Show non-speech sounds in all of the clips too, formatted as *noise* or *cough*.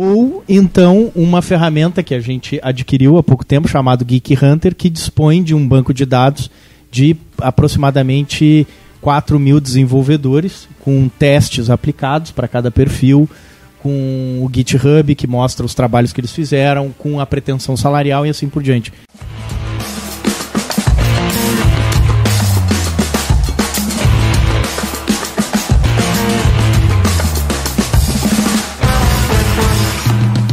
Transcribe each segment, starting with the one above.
ou então uma ferramenta que a gente adquiriu há pouco tempo chamado Geek Hunter, que dispõe de um banco de dados de aproximadamente 4 mil desenvolvedores, com testes aplicados para cada perfil, com o GitHub que mostra os trabalhos que eles fizeram, com a pretensão salarial e assim por diante.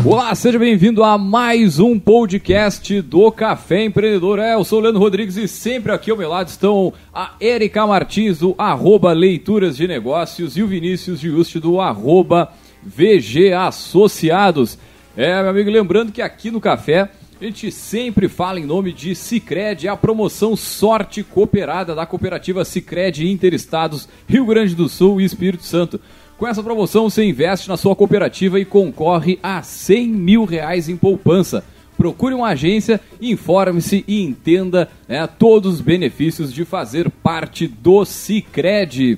Olá, seja bem-vindo a mais um podcast do Café Empreendedor. É, eu sou o Leandro Rodrigues e sempre aqui ao meu lado estão a Erika Martins, do arroba Leituras de Negócios, e o Vinícius Giusti, do arroba VG Associados. É, meu amigo, lembrando que aqui no Café a gente sempre fala em nome de Cicred, a promoção Sorte Cooperada da cooperativa Cicred Interestados, Rio Grande do Sul e Espírito Santo. Com essa promoção, você investe na sua cooperativa e concorre a 100 mil reais em poupança. Procure uma agência, informe-se e entenda né, todos os benefícios de fazer parte do Cicred.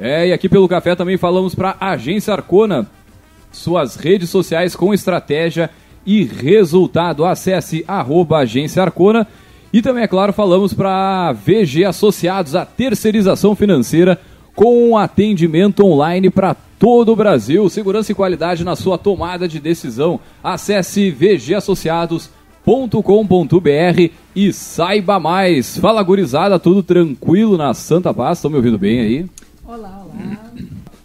É, e aqui pelo café também falamos para a Agência Arcona, suas redes sociais com estratégia e resultado. Acesse arroba Agência Arcona. E também, é claro, falamos para VG Associados, a terceirização financeira com atendimento online para todo o Brasil. Segurança e qualidade na sua tomada de decisão. Acesse vgassociados.com.br e saiba mais. Fala gurizada, tudo tranquilo na Santa Paz? Estão me ouvindo bem aí? Olá, olá.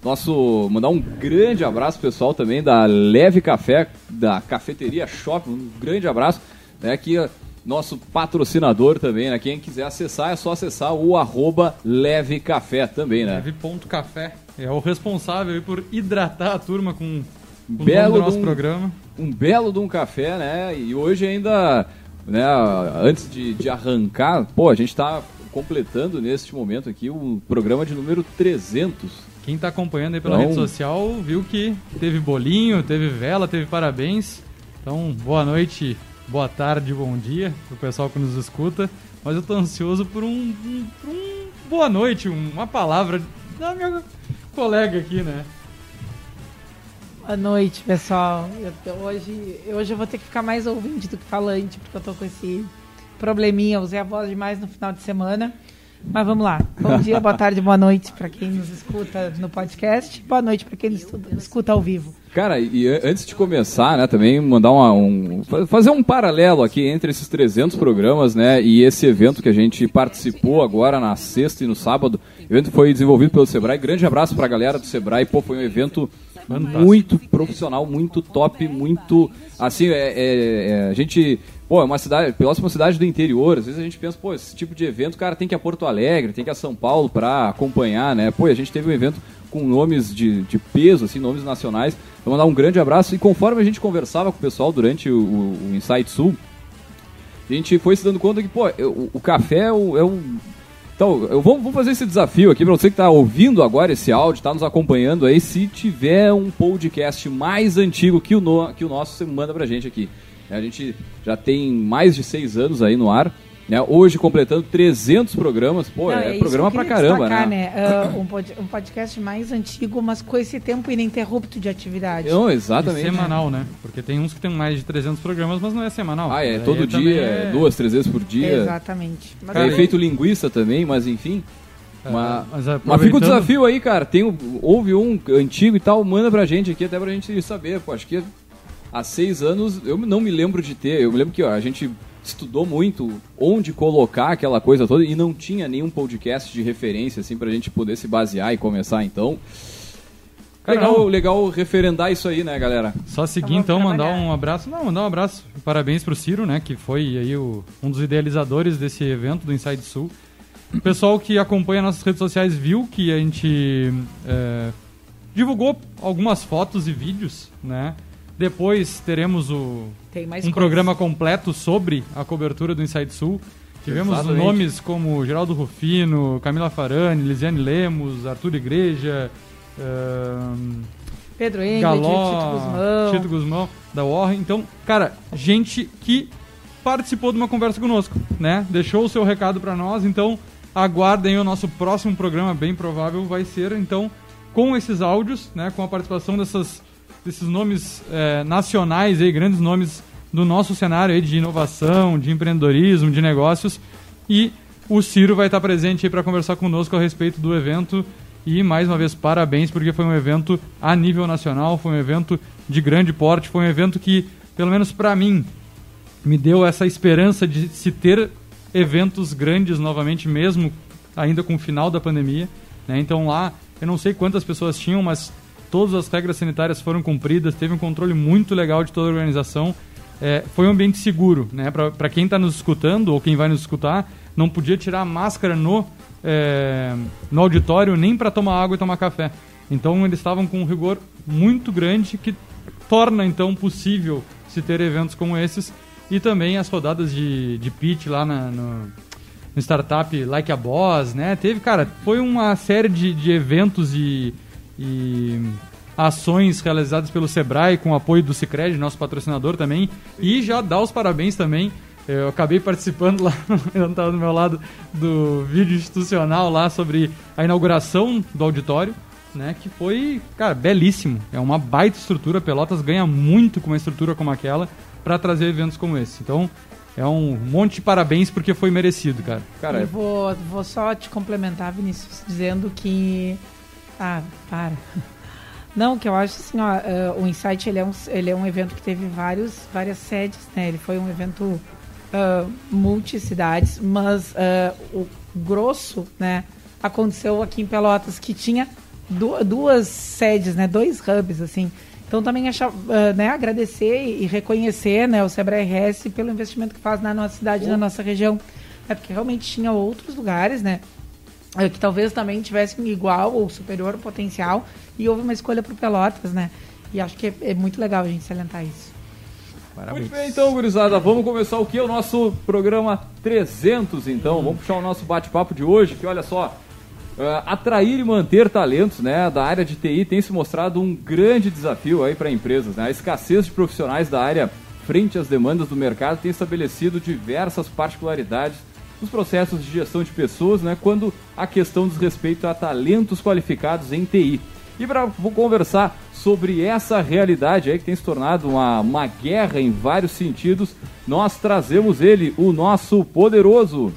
Nosso, mandar um grande abraço pessoal também da Leve Café, da Cafeteria Shop, um grande abraço, né, que nosso patrocinador também, né? Quem quiser acessar, é só acessar o arroba Leve Café também, né? Leve.café. É o responsável por hidratar a turma com, com belo o nosso um, programa. Um belo de um café, né? E hoje ainda, né, antes de, de arrancar, pô, a gente está completando neste momento aqui o programa de número 300. Quem está acompanhando aí pela Então- rede social viu que teve bolinho, teve vela, teve parabéns. Então, boa noite, boa tarde, bom dia pro pessoal que nos escuta. Mas eu tô ansioso por um, um- por um boa noite, um- uma palavra da minha colega aqui, né? Boa noite, pessoal. Eu hoje, hoje eu vou ter que ficar mais ouvinte do que falante, porque eu tô com esse probleminha. Usei a voz demais no final de semana. Mas vamos lá. Bom dia, boa tarde, boa noite para quem nos escuta no podcast. Boa noite para quem nos escuta ao vivo. Cara, e an- antes de começar, né, também mandar uma, um, fa- fazer um paralelo aqui entre esses 300 programas, né, e esse evento que a gente participou agora na sexta e no sábado. O evento foi desenvolvido pelo Sebrae. Grande abraço pra galera do Sebrae. Pô, foi um evento muito profissional, muito top, muito, assim, é, é- é, a gente, pô, é uma cidade, Pelotas é uma cidade do interior. Às vezes a gente pensa, pô, esse tipo de evento, cara tem que ir a Porto Alegre, tem que ir a São Paulo pra acompanhar, né? Pô, a gente teve um evento com nomes de, de peso, assim, nomes nacionais. Vou mandar um grande abraço. E conforme a gente conversava com o pessoal durante o, o, Insight Sul, a gente foi se dando conta que, pô, o, o café é o. É o então, eu vou, fazer esse desafio aqui para você que está ouvindo agora esse áudio, está nos acompanhando aí. Se tiver um podcast mais antigo que o, no, que o nosso, você manda pra gente aqui. A gente já tem mais de seis anos aí no ar. Né? Hoje completando 300 programas. Pô, Não, é, isso programa pra caramba, destacar, né? Um, pod- um podcast mais antigo, mas com esse tempo ininterrupto de atividade. Não, E exatamente. semanal, né? Porque tem uns que tem mais de 300 programas, mas não é semanal. Ah, é Daí todo dia, é- duas, três vezes por dia. Exatamente. Mas Tem efeito linguiça também, mas enfim. É, Mas, mas mas fica o desafio aí, cara. Tem, houve um antigo e tal, manda pra gente aqui, até pra gente saber. Pô, acho que há seis anos eu não me lembro de ter. Eu me lembro que ó, a gente estudou muito onde colocar aquela coisa toda e não tinha nenhum podcast de referência, assim, pra gente poder se basear e começar, então. Legal, Legal. legal referendar isso aí, né, galera? Só seguir vamos então, mandar um abraço. Não, mandar um abraço. Parabéns pro Ciro, né? Que foi aí o, um dos idealizadores desse evento do Inside Sul. O pessoal que acompanha nossas redes sociais viu que a gente é, divulgou algumas fotos e vídeos, né? Depois teremos o, Tem mais um coisas. programa completo sobre a cobertura do Inside Sul. Tivemos Exatamente. nomes como Geraldo Rufino, Camila Farani, Lisiane Lemos, Arthur Igreja, ahn, Pedro Engel, Galó, Tito Guzmão. Tito Guzmão, da Warren. Então, cara, gente que participou de uma conversa conosco, né? Deixou o seu recado pra nós, então aguardem o nosso próximo programa, bem provável vai ser, então, com esses áudios, né? Com a participação dessas desses nomes é, nacionais, aí, grandes nomes do nosso cenário aí de inovação, de empreendedorismo, de negócios. E o Ciro vai estar presente para conversar conosco a respeito do evento. E mais uma vez, parabéns, porque foi um evento a nível nacional, foi um evento de grande porte, foi um evento que, pelo menos para mim, me deu essa esperança de se ter eventos grandes novamente, mesmo ainda com o final da pandemia. Né? Então lá, eu não sei quantas pessoas tinham, mas todas as regras sanitárias foram cumpridas, teve um controle muito legal de toda a organização. É, foi um ambiente seguro, né? Para quem está nos escutando ou quem vai nos escutar, não podia tirar a máscara no, é, no auditório nem para tomar água e tomar café. Então eles estavam com um rigor muito grande que torna então possível se ter eventos como esses e também as rodadas de, de pitch lá na, no, no startup Like a Boss, né? Teve, cara, foi uma série de, de eventos e, e ações realizadas pelo Sebrae com apoio do Cicred, nosso patrocinador também. E já dá os parabéns também. Eu acabei participando lá, *laughs* eu estava do meu lado, do vídeo institucional lá sobre a inauguração do auditório, né? Que foi, cara, belíssimo. É uma baita estrutura. Pelotas ganha muito com uma estrutura como aquela para trazer eventos como esse. Então, é um monte de parabéns porque foi merecido, cara. Cara, eu vou, vou só te complementar, Vinícius, dizendo que. Ah, para. Não, que eu acho assim, ó, uh, o Insight ele é, um, ele é um evento que teve vários, várias sedes, né? Ele foi um evento uh, multicidades, mas uh, o grosso, né, aconteceu aqui em Pelotas, que tinha du duas sedes, né? Dois hubs, assim. Então também achar, uh, né, agradecer e reconhecer né, o Sebrae RS pelo investimento que faz na nossa cidade, na nossa região. É porque realmente tinha outros lugares, né? Que talvez também tivessem igual ou superior potencial e houve uma escolha para Pelotas, né? E acho que é, é, muito legal a gente salientar isso. Parabéns. Muito bem, então, gurizada, vamos começar o que? O nosso programa 300, então. Vamos puxar o nosso bate-papo de hoje, que olha só, Uh, atrair e manter talentos né, da área de TI tem se mostrado um grande desafio aí para empresas. Né? A escassez de profissionais da área frente às demandas do mercado tem estabelecido diversas particularidades nos processos de gestão de pessoas, né, quando a questão diz respeito a talentos qualificados em TI. E para conversar sobre essa realidade aí que tem se tornado uma, uma guerra em vários sentidos, nós trazemos ele, o nosso poderoso.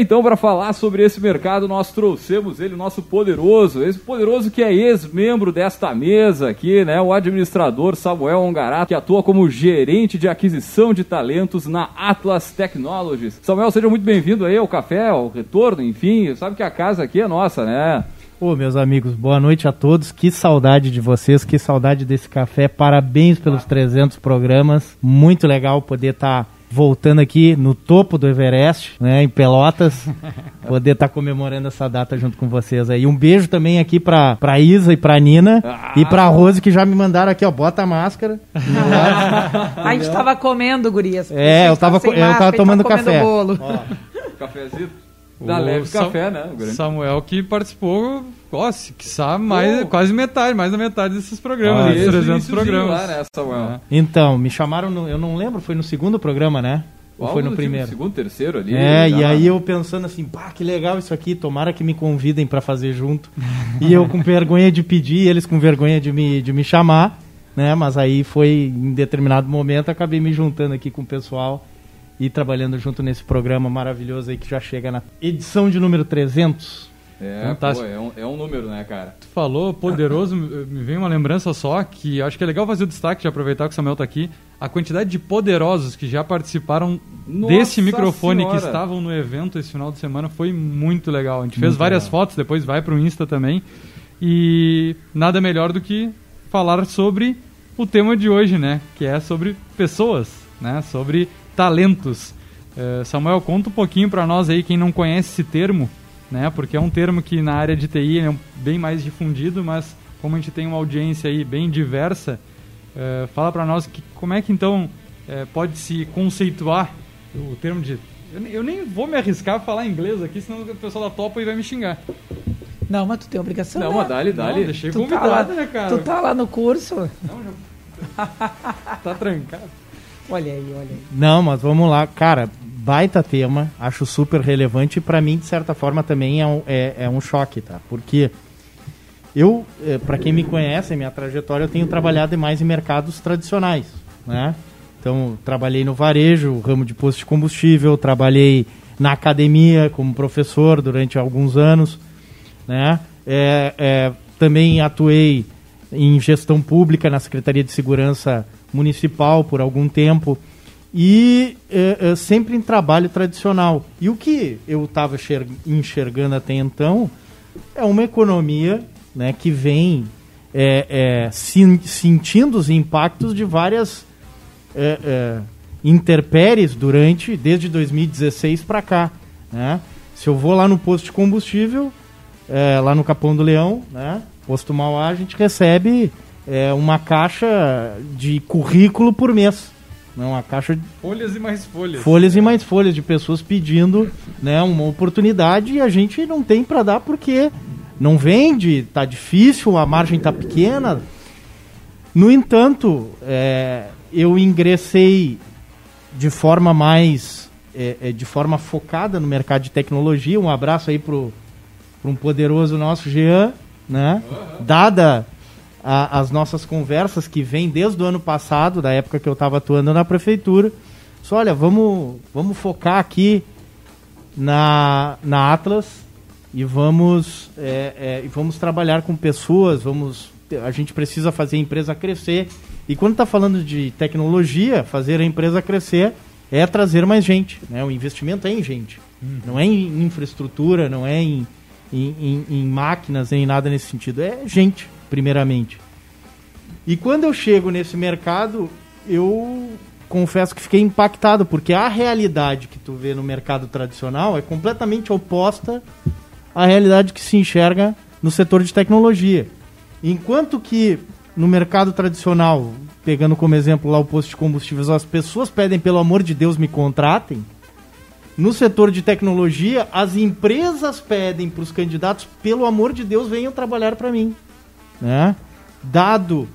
Então para falar sobre esse mercado nós trouxemos ele, nosso poderoso, esse poderoso que é ex-membro desta mesa aqui, né, o administrador Samuel Ongarato, que atua como gerente de aquisição de talentos na Atlas Technologies. Samuel, seja muito bem-vindo aí ao café, ao retorno, enfim, sabe que a casa aqui é nossa, né? Ô, meus amigos, boa noite a todos. Que saudade de vocês, que saudade desse café. Parabéns pelos 300 programas. Muito legal poder estar tá voltando aqui no topo do Everest, né, em Pelotas, *laughs* poder estar tá comemorando essa data junto com vocês aí. Um beijo também aqui pra, pra Isa e pra Nina ah. e pra Rose que já me mandaram aqui, ó, bota a máscara. *laughs* a gente tava comendo, gurias. É, eu tava, eu tava tomando tava café. Bolo. Ó, cafezinho. Da o Leve Sam Café, né? Samuel que participou, ó, se quiçá, mais, oh. quase metade, mais da metade desses programas, ah, desses 300 programas. Lá, né, Samuel? É. Então, me chamaram, no, eu não lembro, foi no segundo programa, né? Ou foi no primeiro? Segundo, terceiro ali. É, e aí eu pensando assim, pá, que legal isso aqui, tomara que me convidem para fazer junto. e eu com vergonha de pedir, eles com vergonha de me, de me chamar, né? Mas aí foi, em determinado momento, acabei me juntando aqui com o pessoal e trabalhando junto nesse programa maravilhoso aí que já chega na edição de número 300. É, Fantástico. Pô, é, um, é um número, né, cara? Tu falou poderoso, *laughs* me vem uma lembrança só que acho que é legal fazer o destaque de aproveitar que o Samuel tá aqui. A quantidade de poderosos que já participaram Nossa desse microfone senhora. que estavam no evento esse final de semana foi muito legal. A gente fez várias legal. fotos, depois vai pro Insta também. E nada melhor do que falar sobre o tema de hoje, né? Que é sobre pessoas, né? Sobre talentos. Uh, Samuel, conta um pouquinho para nós aí, quem não conhece esse termo, né? Porque é um termo que na área de TI é bem mais difundido, mas como a gente tem uma audiência aí bem diversa, uh, fala para nós que, como é que então uh, pode se conceituar o termo de... Eu, eu, nem vou me arriscar a falar inglês aqui, senão o pessoal da topa e vai me xingar. Não, mas tu tem obrigação. Não, né? mas dá-lhe, dá-lhe. Deixei tu convidado, tá lá, né, cara? Tu tá lá no curso. Não, já... *laughs* tá trancado. Olha aí, olha aí. Não, mas vamos lá. Cara, baita tema. Acho super relevante. E pra mim, de certa forma, também é um, é, é um choque, tá? Porque eu, eh, pra quem me conhece, minha trajetória, eu tenho trabalhado mais em mercados tradicionais, né? Então, trabalhei no varejo, ramo de posto de combustível, trabalhei na academia como professor durante alguns anos, né? É, é, também atuei em gestão pública na Secretaria de Segurança Municipal por algum tempo e é, é, sempre em trabalho tradicional. E o que eu estava enxergando até então é uma economia né, que vem é, é, sentindo os impactos de várias é, é, interpéries durante desde 2016 para cá. Né? Se eu vou lá no posto de combustível, é, lá no Capão do Leão, né? posto Mauá, a gente recebe é, uma caixa de currículo por mês. Né? Uma caixa de folhas e mais folhas. Folhas e mais folhas de pessoas pedindo né, uma oportunidade e a gente não tem para dar porque não vende, tá difícil, a margem tá pequena. No entanto, é, eu ingressei de forma mais, é, é, de forma focada no mercado de tecnologia. Um abraço aí pro, pro um poderoso nosso Jean, né? Dada a, as nossas conversas que vem desde o ano passado, da época que eu estava atuando na prefeitura. Só olha, vamos, vamos focar aqui na, na Atlas e vamos, é, é, vamos trabalhar com pessoas, vamos a gente precisa fazer a empresa crescer. E quando está falando de tecnologia, fazer a empresa crescer é trazer mais gente. Né? O investimento é em gente. Uhum. Não é em infraestrutura, não é em, em, em, em máquinas, nem nada nesse sentido. É gente, primeiramente. E quando eu chego nesse mercado, eu confesso que fiquei impactado, porque a realidade que tu vê no mercado tradicional é completamente oposta à realidade que se enxerga no setor de tecnologia. Enquanto que no mercado tradicional, pegando como exemplo lá o posto de combustíveis, as pessoas pedem pelo amor de Deus me contratem. No setor de tecnologia, as empresas pedem para os candidatos, pelo amor de Deus, venham trabalhar para mim. Né? Dado,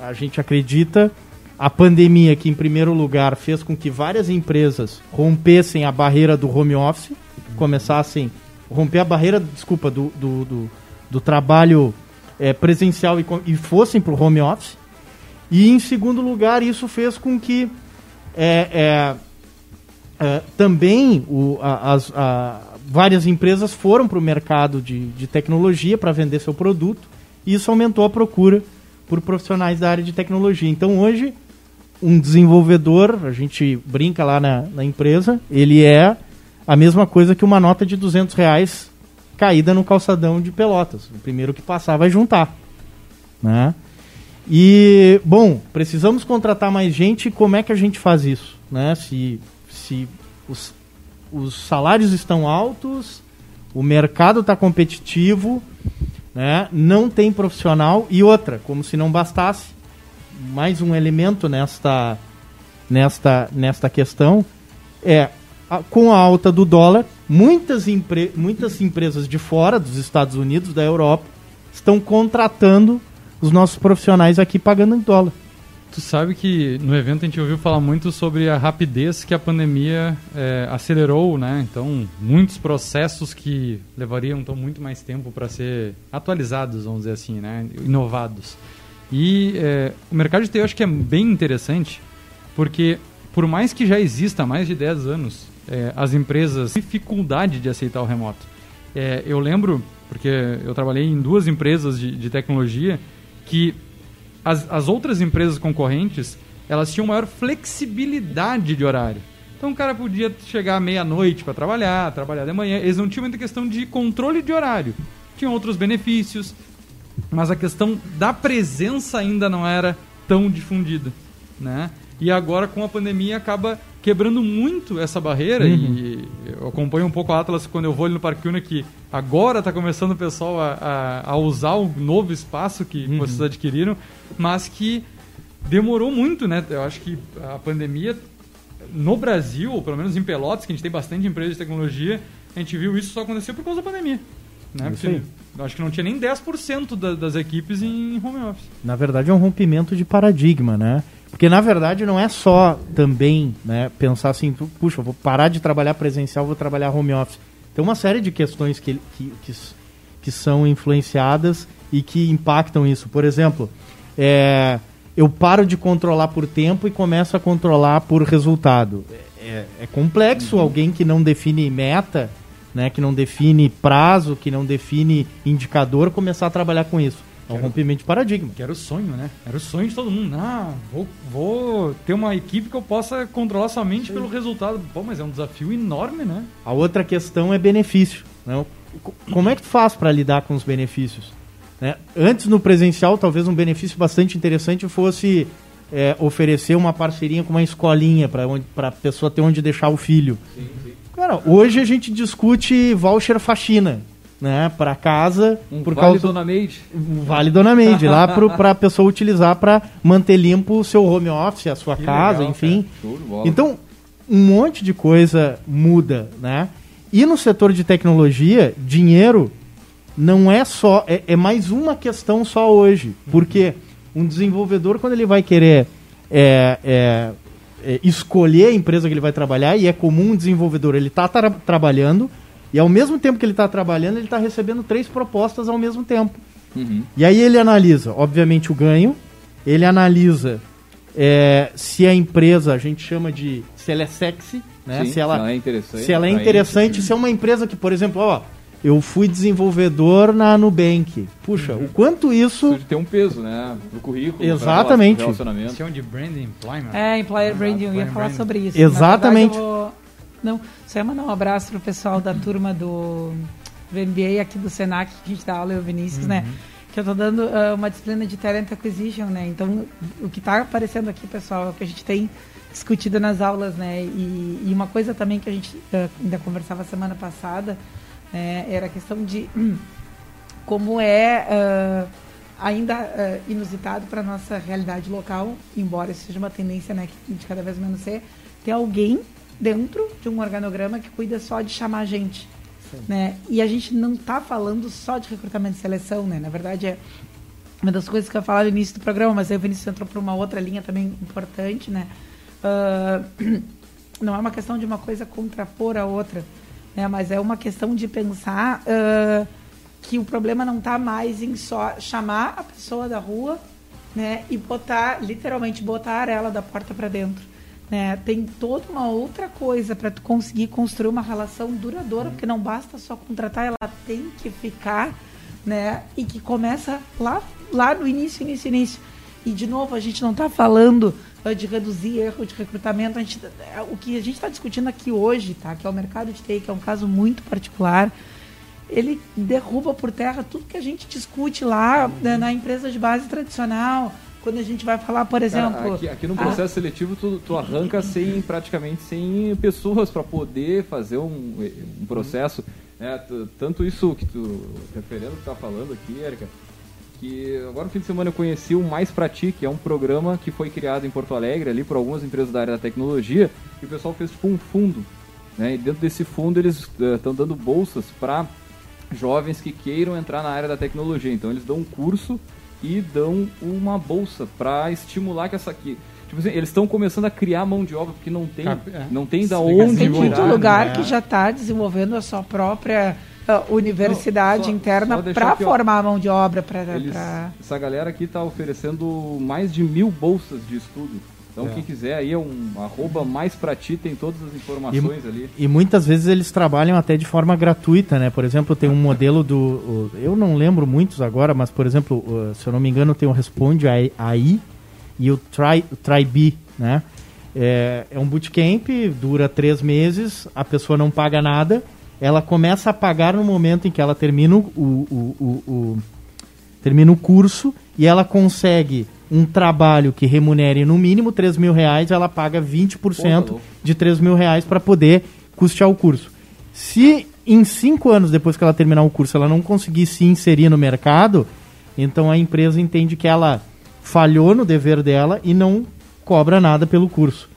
a gente acredita, a pandemia que, em primeiro lugar, fez com que várias empresas rompessem a barreira do home office, começassem romper a barreira, desculpa, do, do, do, do trabalho é, presencial e, e fossem para o home office. E, em segundo lugar, isso fez com que é, é, também o, a, as, a, várias empresas foram para o mercado de, de tecnologia para vender seu produto. E isso aumentou a procura por profissionais da área de tecnologia. Então, hoje, um desenvolvedor, a gente brinca lá na, na empresa, ele é a mesma coisa que uma nota de 200 reais caída no calçadão de Pelotas. O primeiro que passar vai juntar. Né? E, bom, precisamos contratar mais gente. Como é que a gente faz isso? Né? Se, se os, os salários estão altos, o mercado está competitivo, né? não tem profissional. E outra, como se não bastasse, mais um elemento nesta, nesta, nesta questão é a, com a alta do dólar, muitas, empre muitas empresas de fora, dos Estados Unidos, da Europa, estão contratando os nossos profissionais aqui pagando em dólar. Tu sabe que no evento a gente ouviu falar muito sobre a rapidez que a pandemia é, acelerou, né? Então, muitos processos que levariam então, muito mais tempo para ser atualizados, vamos dizer assim, né? Inovados. E é, o mercado de TI eu acho que é bem interessante, porque por mais que já exista há mais de 10 anos é, as empresas dificuldade de aceitar o remoto. É, eu lembro, porque eu trabalhei em duas empresas de, de tecnologia, que as, as outras empresas concorrentes elas tinham maior flexibilidade de horário. Então o cara podia chegar meia-noite para trabalhar, trabalhar de manhã. Eles não tinham muita questão de controle de horário. Tinham outros benefícios, mas a questão da presença ainda não era tão difundida, né? E agora com a pandemia acaba quebrando muito essa barreira uhum. e eu acompanho um pouco a Atlas quando eu vou ali no Parque Una que agora está começando o pessoal a, a, a, usar o novo espaço que uhum. vocês adquiriram, mas que demorou muito, né? Eu acho que a pandemia no Brasil, ou pelo menos em Pelotas, que a gente tem bastante empresa de tecnologia, a gente viu isso só acontecer por causa da pandemia. Né? Porque acho que não tinha nem 10% da, das equipes em home office. Na verdade é um rompimento de paradigma, né? Porque na verdade não é só também né, pensar assim, puxa, vou parar de trabalhar presencial, vou trabalhar home office. Tem uma série de questões que, que, que, que são influenciadas e que impactam isso. Por exemplo, é, eu paro de controlar por tempo e começo a controlar por resultado. É, é complexo uhum. alguém que não define meta, né, que não define prazo, que não define indicador, começar a trabalhar com isso. É um rompimento de paradigma. Que era o sonho, né? Era o sonho de todo mundo. Ah, vou, vou ter uma equipe que eu possa controlar somente Sim. pelo resultado. Pô, mas é um desafio enorme, né? A outra questão é benefício. Né? Como é que tu faz para lidar com os benefícios? Né? Antes, no presencial, talvez um benefício bastante interessante fosse é, oferecer uma parceria com uma escolinha para a pessoa ter onde deixar o filho. Sim, sim. Cara, hoje a gente discute voucher faxina né, para casa um por vale causa Dona Made. Um vale Dona Made lá para a pessoa utilizar para manter limpo o seu home office, a sua que casa, legal, enfim. Então, um monte de coisa muda, né? E no setor de tecnologia, dinheiro não é só é, é mais uma questão só hoje, porque um desenvolvedor quando ele vai querer é, é, é escolher a empresa que ele vai trabalhar e é comum um desenvolvedor ele está tra trabalhando e ao mesmo tempo que ele está trabalhando, ele está recebendo três propostas ao mesmo tempo. Uhum. E aí ele analisa, obviamente, o ganho, ele analisa é, se a empresa, a gente chama de se ela é sexy, né? Sim, se, ela, se ela é interessante. Se ela é interessante, se é uma empresa que, por exemplo, ó, eu fui desenvolvedor na Nubank. Puxa, uhum. o quanto isso. Precisa ter um peso, né? No currículo. Exatamente. Chama de branding employment. É, employer branding, eu ia falar sobre isso. Exatamente. Não, só ia mandar um abraço pro pessoal da turma do, do MBA aqui do Senac, que a gente dá aula, eu o Vinícius, né? uhum. né? Que eu tô dando uh, uma disciplina de Talent Acquisition, né? Então, o que tá aparecendo aqui, pessoal, é o que a gente tem discutido nas aulas, né? E, e uma coisa também que a gente uh, ainda conversava semana passada né? era a questão de hum, *clears throat* como é uh, ainda inusitado para nossa realidade local, embora isso seja uma tendência, né, que de cada vez menos ser, ter alguém dentro de um organograma que cuida só de chamar gente. Né? E a gente não está falando só de recrutamento e seleção, né? Na verdade, é uma das coisas que eu falava no início do programa, mas aí o Vinícius entrou para uma outra linha também importante, né? Uh, não é uma questão de uma coisa contrapor a outra, né? Mas é uma questão de pensar uh, que o problema não está mais em só chamar a pessoa da rua, né? E botar, literalmente, botar ela da porta para dentro né? Tem toda uma outra coisa para tu conseguir construir uma relação duradoura, porque não basta só contratar, ela tem que ficar, né? E que começa lá, lá no início, início, início. E de novo, a gente não está falando uh, de reduzir erro de recrutamento. Gente, é, o que a gente está discutindo aqui hoje, tá? Que é o mercado de TI, que é um caso muito particular. Ele derruba por terra tudo que a gente discute lá né, na empresa de base tradicional quando a gente vai falar, por exemplo. Cara, aqui, aqui, no processo a... seletivo, tu, tu arranca sem praticamente sem pessoas para poder fazer um, um processo. É, tanto isso que tu, referendo que tu tá falando aqui, Érica, que agora no fim de semana eu conheci o Mais Pra Ti, que é um programa que foi criado em Porto Alegre ali por algumas empresas da área da tecnologia, e o pessoal fez tipo um fundo. Né? E dentro desse fundo eles estão uh, dando bolsas para jovens que queiram entrar na área da tecnologia. Então eles dão um curso e dão uma bolsa para estimular que essa aqui. Tipo assim, eles estão começando a criar mão de obra porque não tem, é. não tem da onde Tem muito lugar né? que já está desenvolvendo a sua própria uh, universidade não, só, interna para formar a mão de obra. Eles, pra... Essa galera aqui está oferecendo mais de mil bolsas de estudo então, é. quem quiser aí é um arroba mais pra ti, tem todas as informações e, ali. E muitas vezes eles trabalham até de forma gratuita, né? Por exemplo, tem um modelo do. Eu não lembro muitos agora, mas, por exemplo, se eu não me engano, tem o Responde AI e o Try, o Try B, né? É, é um bootcamp, dura três meses, a pessoa não paga nada, ela começa a pagar no momento em que ela termina o, o, o, o termina o curso e ela consegue um trabalho que remunere no mínimo 3 mil reais, ela paga 20% de 3 mil reais para poder custear o curso. Se em cinco anos depois que ela terminar o curso ela não conseguir se inserir no mercado, então a empresa entende que ela falhou no dever dela e não cobra nada pelo curso.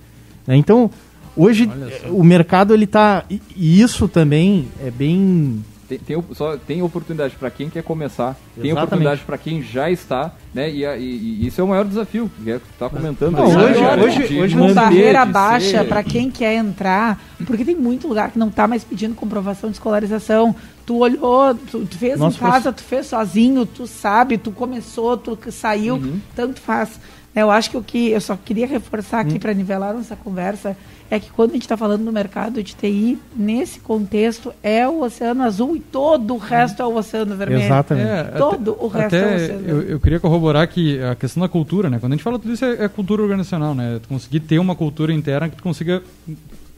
Né? Então, hoje o mercado ele está e isso também é bem tem, tem, só, tem oportunidade para quem quer começar, tem Exatamente. oportunidade para quem já está, né? E, e- e isso é o maior desafio, que é tá comentando. Não, hoje- né, hoje- de hoje uma manter, barreira baixa ser- para quem quer entrar, porque tem muito lugar que não tá mais pedindo comprovação de escolarização. Tu olhou, tu, tu fez Nossa, em casa, tu fez sozinho, tu sabe, tu começou, tu que saiu, Uhum. tanto faz. Eu acho que o que eu só queria reforçar aqui Hum. para nivelar nossa conversa é que quando a gente está falando do mercado de TI, nesse contexto é o Oceano Azul e todo o resto é o Oceano Vermelho. Exatamente. É, Todo o resto é o até Oceano eu, Vermelho. eu queria corroborar que a questão da cultura, né? Quando a gente fala tudo isso é, é cultura organizacional, né? Tu conseguir ter uma cultura interna que tu consiga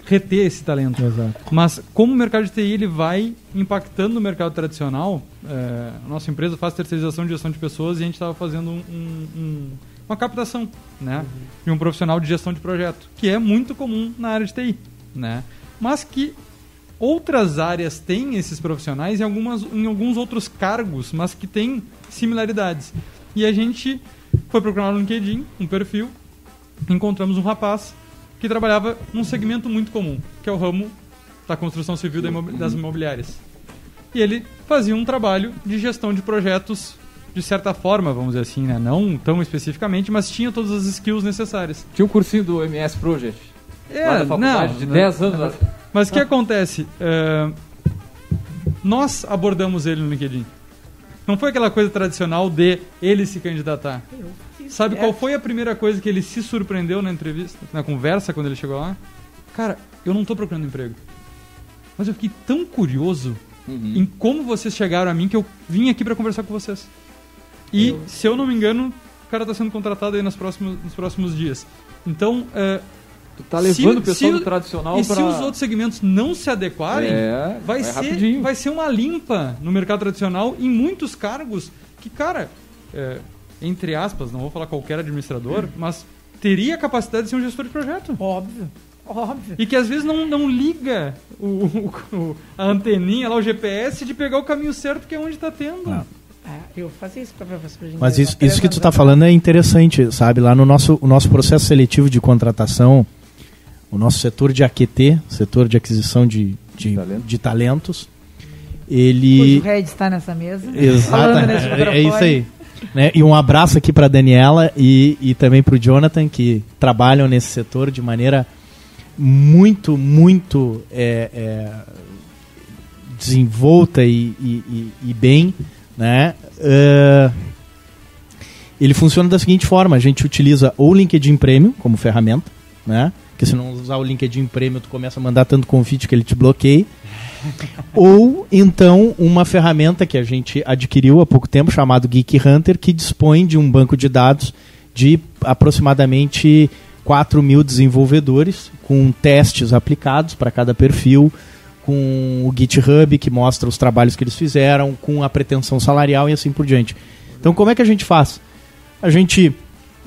reter esse talento. Exato. Mas como o mercado de TI ele vai impactando o mercado tradicional, é, a nossa empresa faz terceirização de gestão de pessoas e a gente estava fazendo um- um- um- uma captação, né, de um profissional de gestão de projeto, que é muito comum na área de TI, né, mas que outras áreas têm esses profissionais em, algumas, em alguns outros cargos, mas que têm similaridades. E a gente foi procurar no LinkedIn um perfil, encontramos um rapaz que trabalhava num segmento muito comum, que é o ramo da construção civil das imobiliárias. E ele fazia um trabalho de gestão de projetos de certa forma, vamos dizer assim, né? não tão especificamente, mas tinha todas as skills necessárias. Tinha um cursinho do MS Project. lá da faculdade, de não, 10 anos. lá. Mas o que acontece? É, nós abordamos ele no LinkedIn. Não foi aquela coisa tradicional de ele se candidatar. Sabe qual foi a primeira coisa que ele se surpreendeu na entrevista, na conversa quando ele chegou lá? Cara, eu não tô procurando emprego. Mas eu fiquei tão curioso Uhum. em como vocês chegaram a mim que eu vim aqui pra conversar com vocês. E, se eu não me engano, o cara tá sendo contratado aí nos próximos, nos próximos dias. Então, é, Tu tá levando o pessoal se do tradicional e pra... se os outros segmentos não se adequarem, É, vai, vai ser, rapidinho. vai ser uma limpa no mercado tradicional em muitos cargos que, cara, é, entre aspas, não vou falar qualquer administrador, mas teria a capacidade de ser um gestor de projeto. Óbvio, óbvio. E que às vezes não, não liga o, *laughs* o- o- a anteninha lá, o GPS, de pegar o caminho certo que é onde está tendo. Ah. É, eu fazia isso para professor de Mas isso, isso que tu está atrás. falando é interessante, sabe? Lá no nosso, o nosso processo seletivo de contratação, o nosso setor de AQT, setor de aquisição de, de, Talento. de talentos, ele. Red está nessa mesa. Exato, é, é isso aí. Né? E um abraço aqui para Daniela e, e também para o Jonathan, que trabalham nesse setor de maneira muito, muito é, é, desenvolta e, e- e- e bem. Né? Ah, ele funciona da seguinte forma: a gente utiliza ou o LinkedIn Premium como ferramenta, né? Porque se não usar o LinkedIn Premium, tu começa a mandar tanto convite que ele te bloqueia. *laughs* ou então uma ferramenta que a gente adquiriu há pouco tempo, chamado Geek Hunter, que dispõe de um banco de dados de aproximadamente 4 mil desenvolvedores, com testes aplicados para cada perfil, com o GitHub que mostra os trabalhos que eles fizeram, com a pretensão salarial e assim por diante. Então, como é que a gente faz? A gente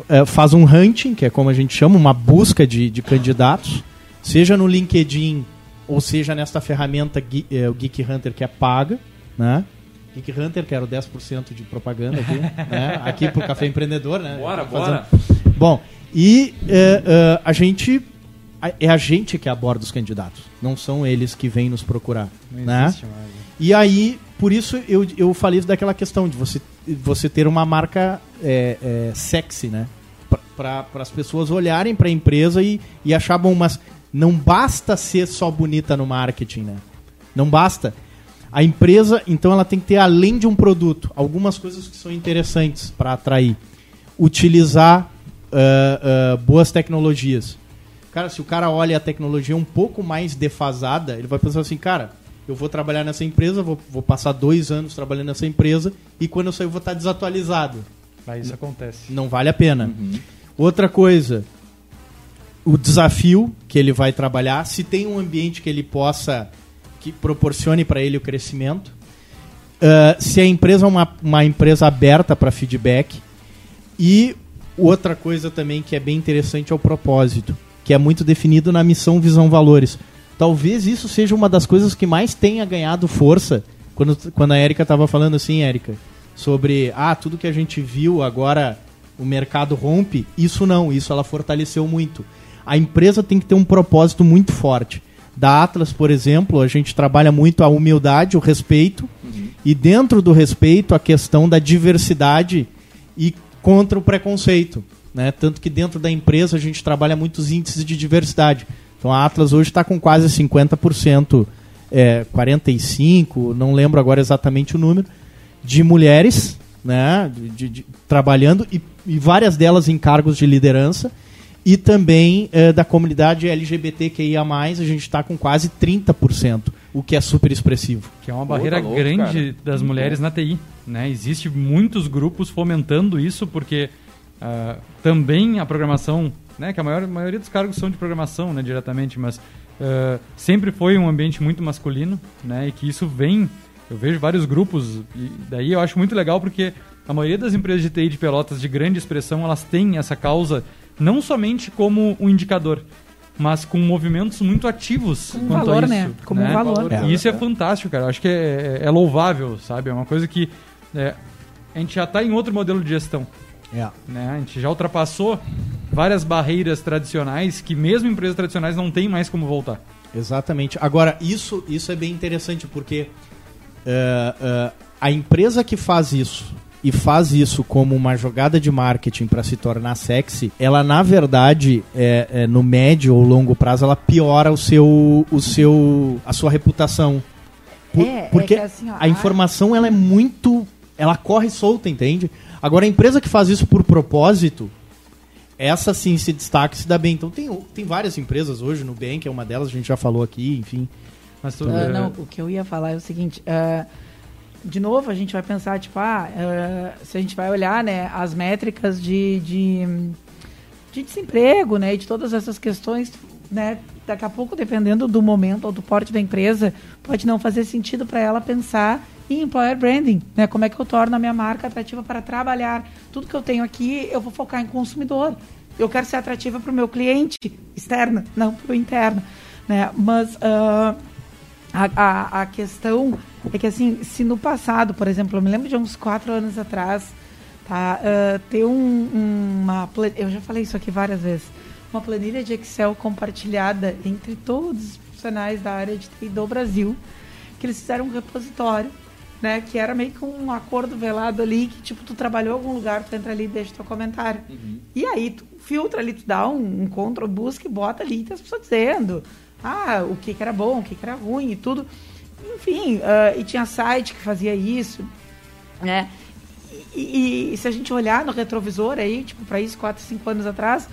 eh, faz um hunting, que é como a gente chama, uma busca de, de candidatos, seja no LinkedIn ou seja nesta ferramenta eh, o Geek Hunter que é paga, né? Geek Hunter, quero 10% de propaganda aqui, *laughs* né? Aqui pro Café Empreendedor, né? Bora, bora. Bom, e eh, a gente é a gente que aborda os candidatos, não são eles que vêm nos procurar, Não né? existe mais? E aí, por isso eu, eu falei daquela questão de você, você ter uma marca é, é, sexy, né? Para as pessoas olharem para a empresa e, e achar bom, mas não basta ser só bonita no marketing, né? Não basta. A empresa, então, ela tem que ter, além de um produto, algumas coisas que são interessantes para atrair. Utilizar ah, ah, boas tecnologias. Cara, se o cara olha a tecnologia um pouco mais defasada, ele vai pensar assim, cara, eu vou trabalhar nessa empresa, vou, vou passar dois anos trabalhando nessa empresa e quando eu sair eu vou estar desatualizado. Aí isso acontece. Não vale a pena. Outra coisa, o desafio que ele vai trabalhar, se tem um ambiente que ele possa, que proporcione para ele o crescimento, Ah, se a empresa é uma, uma empresa aberta para feedback e outra coisa também que é bem interessante é o propósito, que é muito definido na missão, visão, valores. Talvez isso seja uma das coisas que mais tenha ganhado força quando, quando a Érica estava falando assim, Érica, sobre ah, tudo que a gente viu agora o mercado rompe. Isso não, isso ela fortaleceu muito. A empresa tem que ter um propósito muito forte. da Atlas, por exemplo, a gente trabalha muito a humildade, o respeito, e dentro do respeito a questão da diversidade e contra o preconceito. Né? Tanto que dentro da empresa a gente trabalha muitos índices de diversidade. Então a Atlas hoje está com quase 50%, é, 45%, não lembro agora exatamente o número, de mulheres né, de, de, trabalhando e, e, várias delas em cargos de liderança. E também é, da comunidade LGBTQIA, a gente está com quase 30%, o que é super expressivo. Que é uma barreira Pô, tá louco, grande cara. das mulheres na TI. Né? Existe muitos grupos fomentando isso, porque uh, também a programação, né, que a maior, a maioria dos cargos são de programação né, diretamente, mas uh, sempre foi um ambiente muito masculino, né, e que isso vem, eu vejo vários grupos, e daí eu acho muito legal porque a maioria das empresas de TI de Pelotas de grande expressão, elas têm essa causa não somente como um indicador, mas com movimentos muito ativos como quanto valor, a isso. Né? Como né? um valor. É. E isso é fantástico, cara. Eu acho que é, é, é louvável, sabe? É uma coisa que é, a gente já está em outro modelo de gestão. É. Né? A gente já ultrapassou várias barreiras tradicionais que mesmo empresas tradicionais não tem mais como voltar. Exatamente. Agora, isso, isso é bem interessante porque uh, uh, a empresa que faz isso e faz isso como uma jogada de marketing para se tornar sexy, ela na verdade, é, é, no médio ou longo prazo, ela piora o seu, o seu, a sua reputação. Por, é, porque assim, ó, a informação ela é muito, ela corre solta, entende? Agora, a empresa que faz isso por propósito, essa sim se destaca e se dá bem. Então, tem, tem várias empresas hoje, no Nubank é uma delas, a gente já falou aqui, enfim. Mas uh, não, o que eu ia falar é o seguinte. Uh, de novo, a gente vai pensar, tipo, ah, uh, se a gente vai olhar, né, as métricas de, de, de desemprego, né, e de todas essas questões, né, daqui a pouco, dependendo do momento ou do porte da empresa, pode não fazer sentido para ela pensar e employer branding, né? Como é que eu torno a minha marca atrativa para trabalhar? Tudo que eu tenho aqui, eu vou focar em consumidor. Eu quero ser atrativa para o meu cliente externo, não para o interno, né? Mas uh, a, a, a, questão é que assim, se no passado, por exemplo, eu me lembro de uns quatro anos atrás, tá? Uh, ter um, uma, eu já falei isso aqui várias vezes, uma planilha de Excel compartilhada entre todos os profissionais da área de TI do Brasil, que eles fizeram um repositório né? Que era meio que um acordo velado ali, que tipo, tu trabalhou em algum lugar, tu entra ali e deixa teu comentário. Uhum. E aí tu filtra ali, tu dá um, um control, busca e bota ali, e tem as pessoas dizendo, ah, o que, que era bom, o que, que era ruim e tudo. Enfim, uh, e tinha site que fazia isso, né? E, e, e, se a gente olhar no retrovisor aí, tipo, para isso, 4, 5 anos atrás,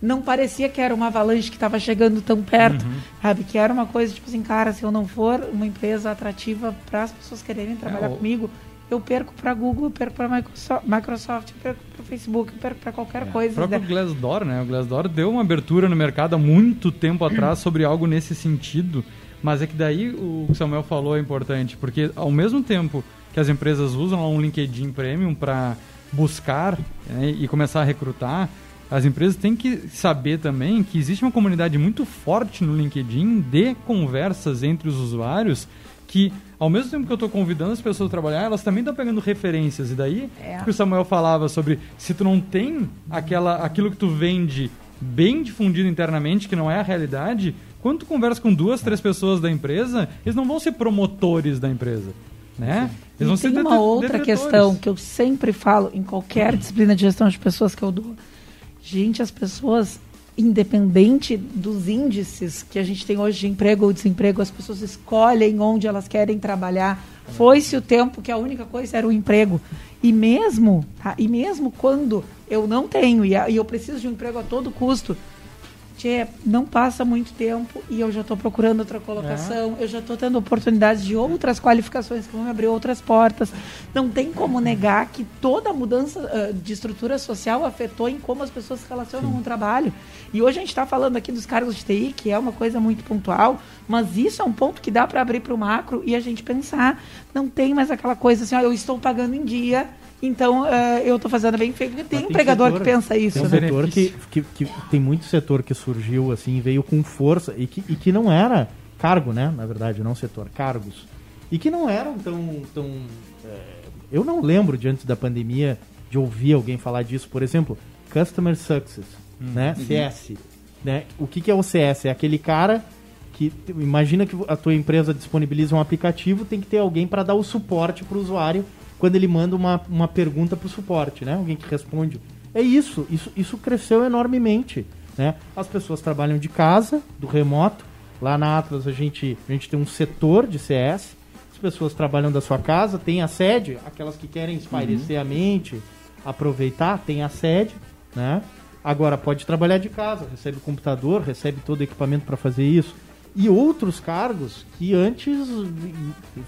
não parecia que era uma avalanche que estava chegando tão perto, uhum. sabe? Que era uma coisa tipo assim, cara, se eu não for uma empresa atrativa para as pessoas quererem trabalhar é, comigo, eu perco para Google, eu perco para Microsoft, eu perco para Facebook, eu perco para qualquer é. coisa. O próprio né? Glassdoor, né? O Glassdoor deu uma abertura no mercado há muito tempo atrás *clears throat* sobre algo nesse sentido, mas é que daí o que Samuel falou é importante, porque ao mesmo tempo que as empresas usam um LinkedIn Premium para buscar né, e começar a recrutar, as empresas têm que saber também que existe uma comunidade muito forte no LinkedIn de conversas entre os usuários que, ao mesmo tempo que eu estou convidando as pessoas a trabalhar, elas também estão pegando referências. E daí, é. que o Samuel falava sobre se tu não tem aquela, aquilo que tu vende bem difundido internamente, que não é a realidade, quando tu conversa com duas, três pessoas da empresa, eles não vão ser promotores da empresa. Né? Eles vão tem ser uma outra questão que eu sempre falo em qualquer disciplina de gestão de pessoas que eu dou Gente, as pessoas, independente dos índices que a gente tem hoje de emprego ou desemprego, as pessoas escolhem onde elas querem trabalhar. Foi-se o tempo que a única coisa era o emprego. E mesmo, tá? e mesmo quando eu não tenho e, eu preciso de um emprego a todo custo, Tchê, não passa muito tempo e eu já estou procurando outra colocação, é. eu já estou tendo oportunidades de outras qualificações que vão me abrir outras portas. Não tem como negar que toda a mudança uh, de estrutura social afetou em como as pessoas se relacionam Sim. com o trabalho. E hoje a gente está falando aqui dos cargos de TI, que é uma coisa muito pontual, mas isso é um ponto que dá para abrir para o macro e a gente pensar. Não tem mais aquela coisa assim, ó, eu estou pagando em dia então, uh, eu estou fazendo bem feito, porque tem, tem empregador setor, que pensa isso. Tem um né? setor que, que, que, tem muito setor que surgiu assim, veio com força e que, e que não era cargo, né? Na verdade, não setor, cargos. E que não eram tão. tão é, eu não lembro de antes da pandemia de ouvir alguém falar disso. Por exemplo, Customer Success, hum. né? CS. Né? O que, que é o CS? É aquele cara que imagina que a tua empresa disponibiliza um aplicativo, tem que ter alguém para dar o suporte para o usuário quando ele manda uma, uma pergunta para o suporte, né? Alguém que responde. É isso, isso, isso cresceu enormemente. Né? As pessoas trabalham de casa, do remoto. Lá na Atlas a gente, a gente tem um setor de CS. As pessoas trabalham da sua casa, tem a sede, aquelas que querem espairecer uhum. a mente, aproveitar, tem a sede, né? Agora pode trabalhar de casa, recebe o computador, recebe todo o equipamento para fazer isso. E outros cargos que antes,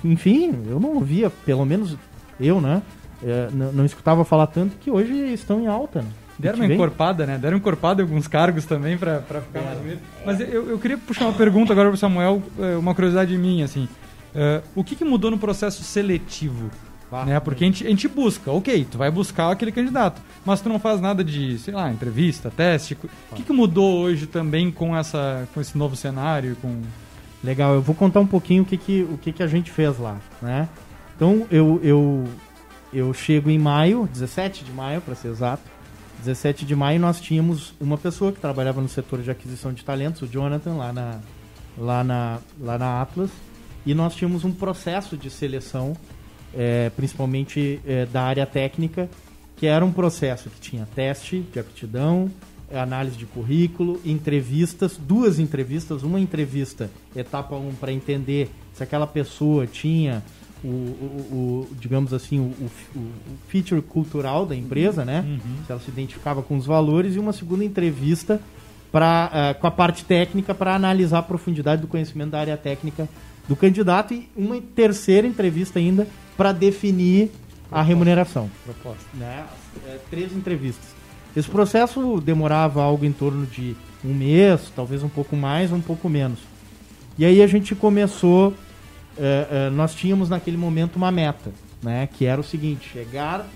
enfim, eu não ouvia, pelo menos eu, né? É, não, não, escutava falar tanto que hoje estão em alta. Né? Deram uma encorpada, né? Deram encorpada em alguns cargos também para ficar é. mais bonito. Mas eu, eu queria puxar uma pergunta agora para o Samuel, é, uma curiosidade minha, assim. Uh, o que, que mudou no processo seletivo? né? Porque a gente, a gente busca, ok, tu vai buscar aquele candidato, mas tu não faz nada de, sei lá, entrevista, teste. O que, que mudou hoje também com, essa, com esse novo cenário? Com... Legal, eu vou contar um pouquinho o que, que, o que, que a gente fez lá, né? Então, eu, eu, eu chego em maio, 17 de maio, para ser exato. 17 de maio nós tínhamos uma pessoa que trabalhava no setor de aquisição de talentos, o Jonathan, lá na, lá na, lá na Atlas. E nós tínhamos um processo de seleção é, principalmente é, da área técnica, que era um processo que tinha teste de aptidão, análise de currículo, entrevistas, duas entrevistas, uma entrevista etapa 1 um, para entender se aquela pessoa tinha o, o, o digamos assim, o, o, feature cultural da empresa, né? Uhum. Se ela se identificava com os valores, e uma segunda entrevista pra, uh, com a parte técnica para analisar a profundidade do conhecimento da área técnica do candidato e uma terceira entrevista ainda para definir Proposta. a remuneração. Proposta. Né? É, três entrevistas. Esse processo demorava algo em torno de um mês, talvez um pouco mais, um pouco menos. E aí a gente começou, é, é, nós tínhamos naquele momento uma meta, né, que era o seguinte, chegar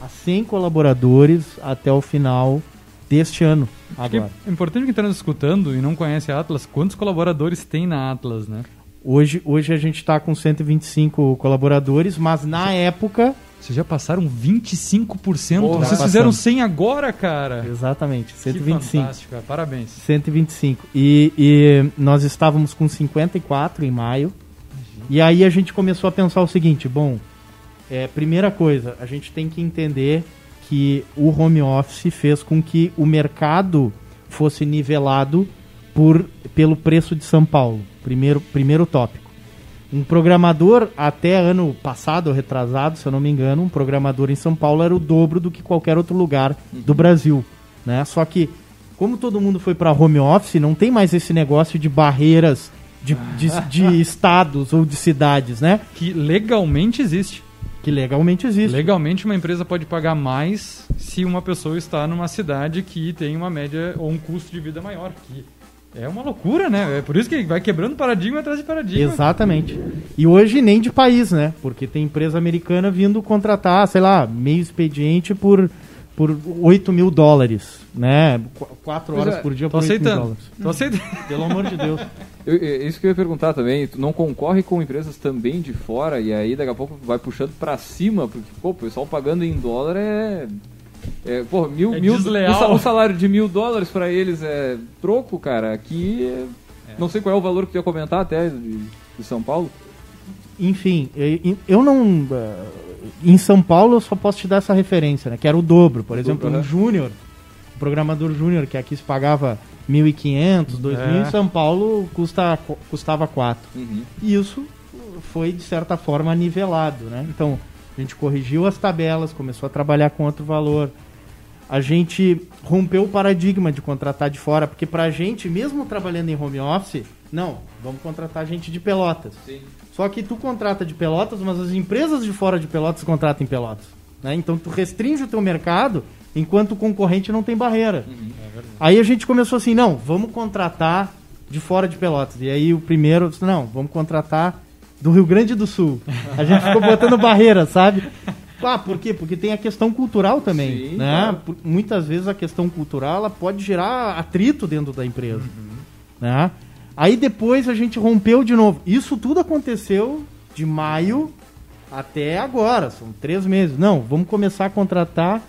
a 100 colaboradores até o final deste ano. Agora. É importante que está nos escutando e não conhece a Atlas, quantos colaboradores tem na Atlas, né? Hoje, hoje a gente está com 125 colaboradores, mas na época. Vocês já passaram 25%? Porra, Vocês fizeram 100 agora, cara? Exatamente, 125. Que fantástico, cara. parabéns. 125. E, e nós estávamos com 54 em maio. E aí a gente começou a pensar o seguinte: bom, é, primeira coisa, a gente tem que entender que o home office fez com que o mercado fosse nivelado por, pelo preço de São Paulo. Primeiro, primeiro tópico. Um programador, até ano passado, retrasado, se eu não me engano, um programador em São Paulo era o dobro do que qualquer outro lugar do uhum. Brasil. Né? Só que, como todo mundo foi para home office, não tem mais esse negócio de barreiras de, de, de *laughs* estados ou de cidades, né? Que legalmente existe. Que legalmente existe. Legalmente uma empresa pode pagar mais se uma pessoa está numa cidade que tem uma média ou um custo de vida maior. Que é uma loucura, né? É por isso que vai quebrando paradigma atrás de paradigma. Exatamente. E hoje nem de país, né? Porque tem empresa americana vindo contratar, sei lá, meio expediente por, por 8 mil dólares, né? Quatro horas é, por dia por tô 8 aceitando. mil dólares. *laughs* Tô aceitando. Pelo amor de Deus. Eu, isso que eu ia perguntar também, tu não concorre com empresas também de fora e aí daqui a pouco vai puxando para cima, porque pô, o pessoal pagando em dólar é é, pô, mil, é mil, o salário de mil dólares para eles é troco, cara. Aqui, é, não sei qual é o valor que tu ia comentar até de, de São Paulo. Enfim, eu não. Eh, em São Paulo eu só posso te dar essa referência, né? Que era o dobro. Por o exemplo, dobro, um júnior, um programador júnior, que aqui se pagava 1.500, 2.000, é. em São Paulo custa, custava 4. Uhum. E isso foi, de certa forma, nivelado, né? Então, a gente corrigiu as tabelas, começou a trabalhar com outro valor. A gente rompeu o paradigma de contratar de fora, porque pra gente, mesmo trabalhando em home office, não, vamos contratar gente de Pelotas. Sim. Só que tu contrata de Pelotas, mas as empresas de fora de Pelotas contratam em Pelotas. Né? Então tu restringe o teu mercado enquanto o concorrente não tem barreira. Uhum. É aí a gente começou assim, não, vamos contratar de fora de Pelotas. E aí o primeiro, não, vamos contratar do Rio Grande do Sul. A gente ficou botando *laughs* barreira, sabe? Ah, por quê? Porque tem a questão cultural também, Sim, né? Claro. Muitas vezes a questão cultural ela pode gerar atrito dentro da empresa, uhum. né? Aí depois a gente rompeu de novo. Isso tudo aconteceu de maio até agora, são três meses. Não, vamos começar a contratar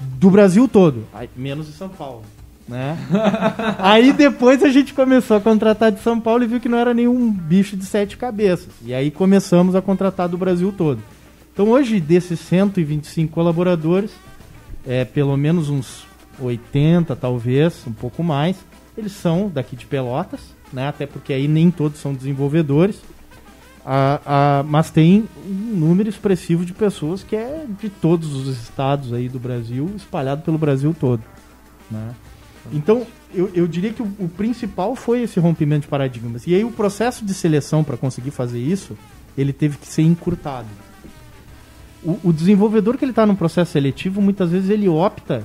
do Brasil todo, menos de São Paulo. né? *laughs* aí depois a gente começou a contratar de São Paulo e viu que não era nenhum bicho de sete cabeças. E aí começamos a contratar do Brasil todo. Então hoje, desses 125 colaboradores, é, pelo menos uns 80, talvez, um pouco mais, eles são daqui de Pelotas, né? Até porque aí nem todos são desenvolvedores. A, a, mas tem um número expressivo de pessoas que é de todos os estados aí do Brasil, espalhado pelo Brasil todo. Né? Então, eu, eu diria que o, o, principal foi esse rompimento de paradigmas. E aí o processo de seleção para conseguir fazer isso, ele teve que ser encurtado. O, o desenvolvedor que ele está no processo seletivo, muitas vezes ele opta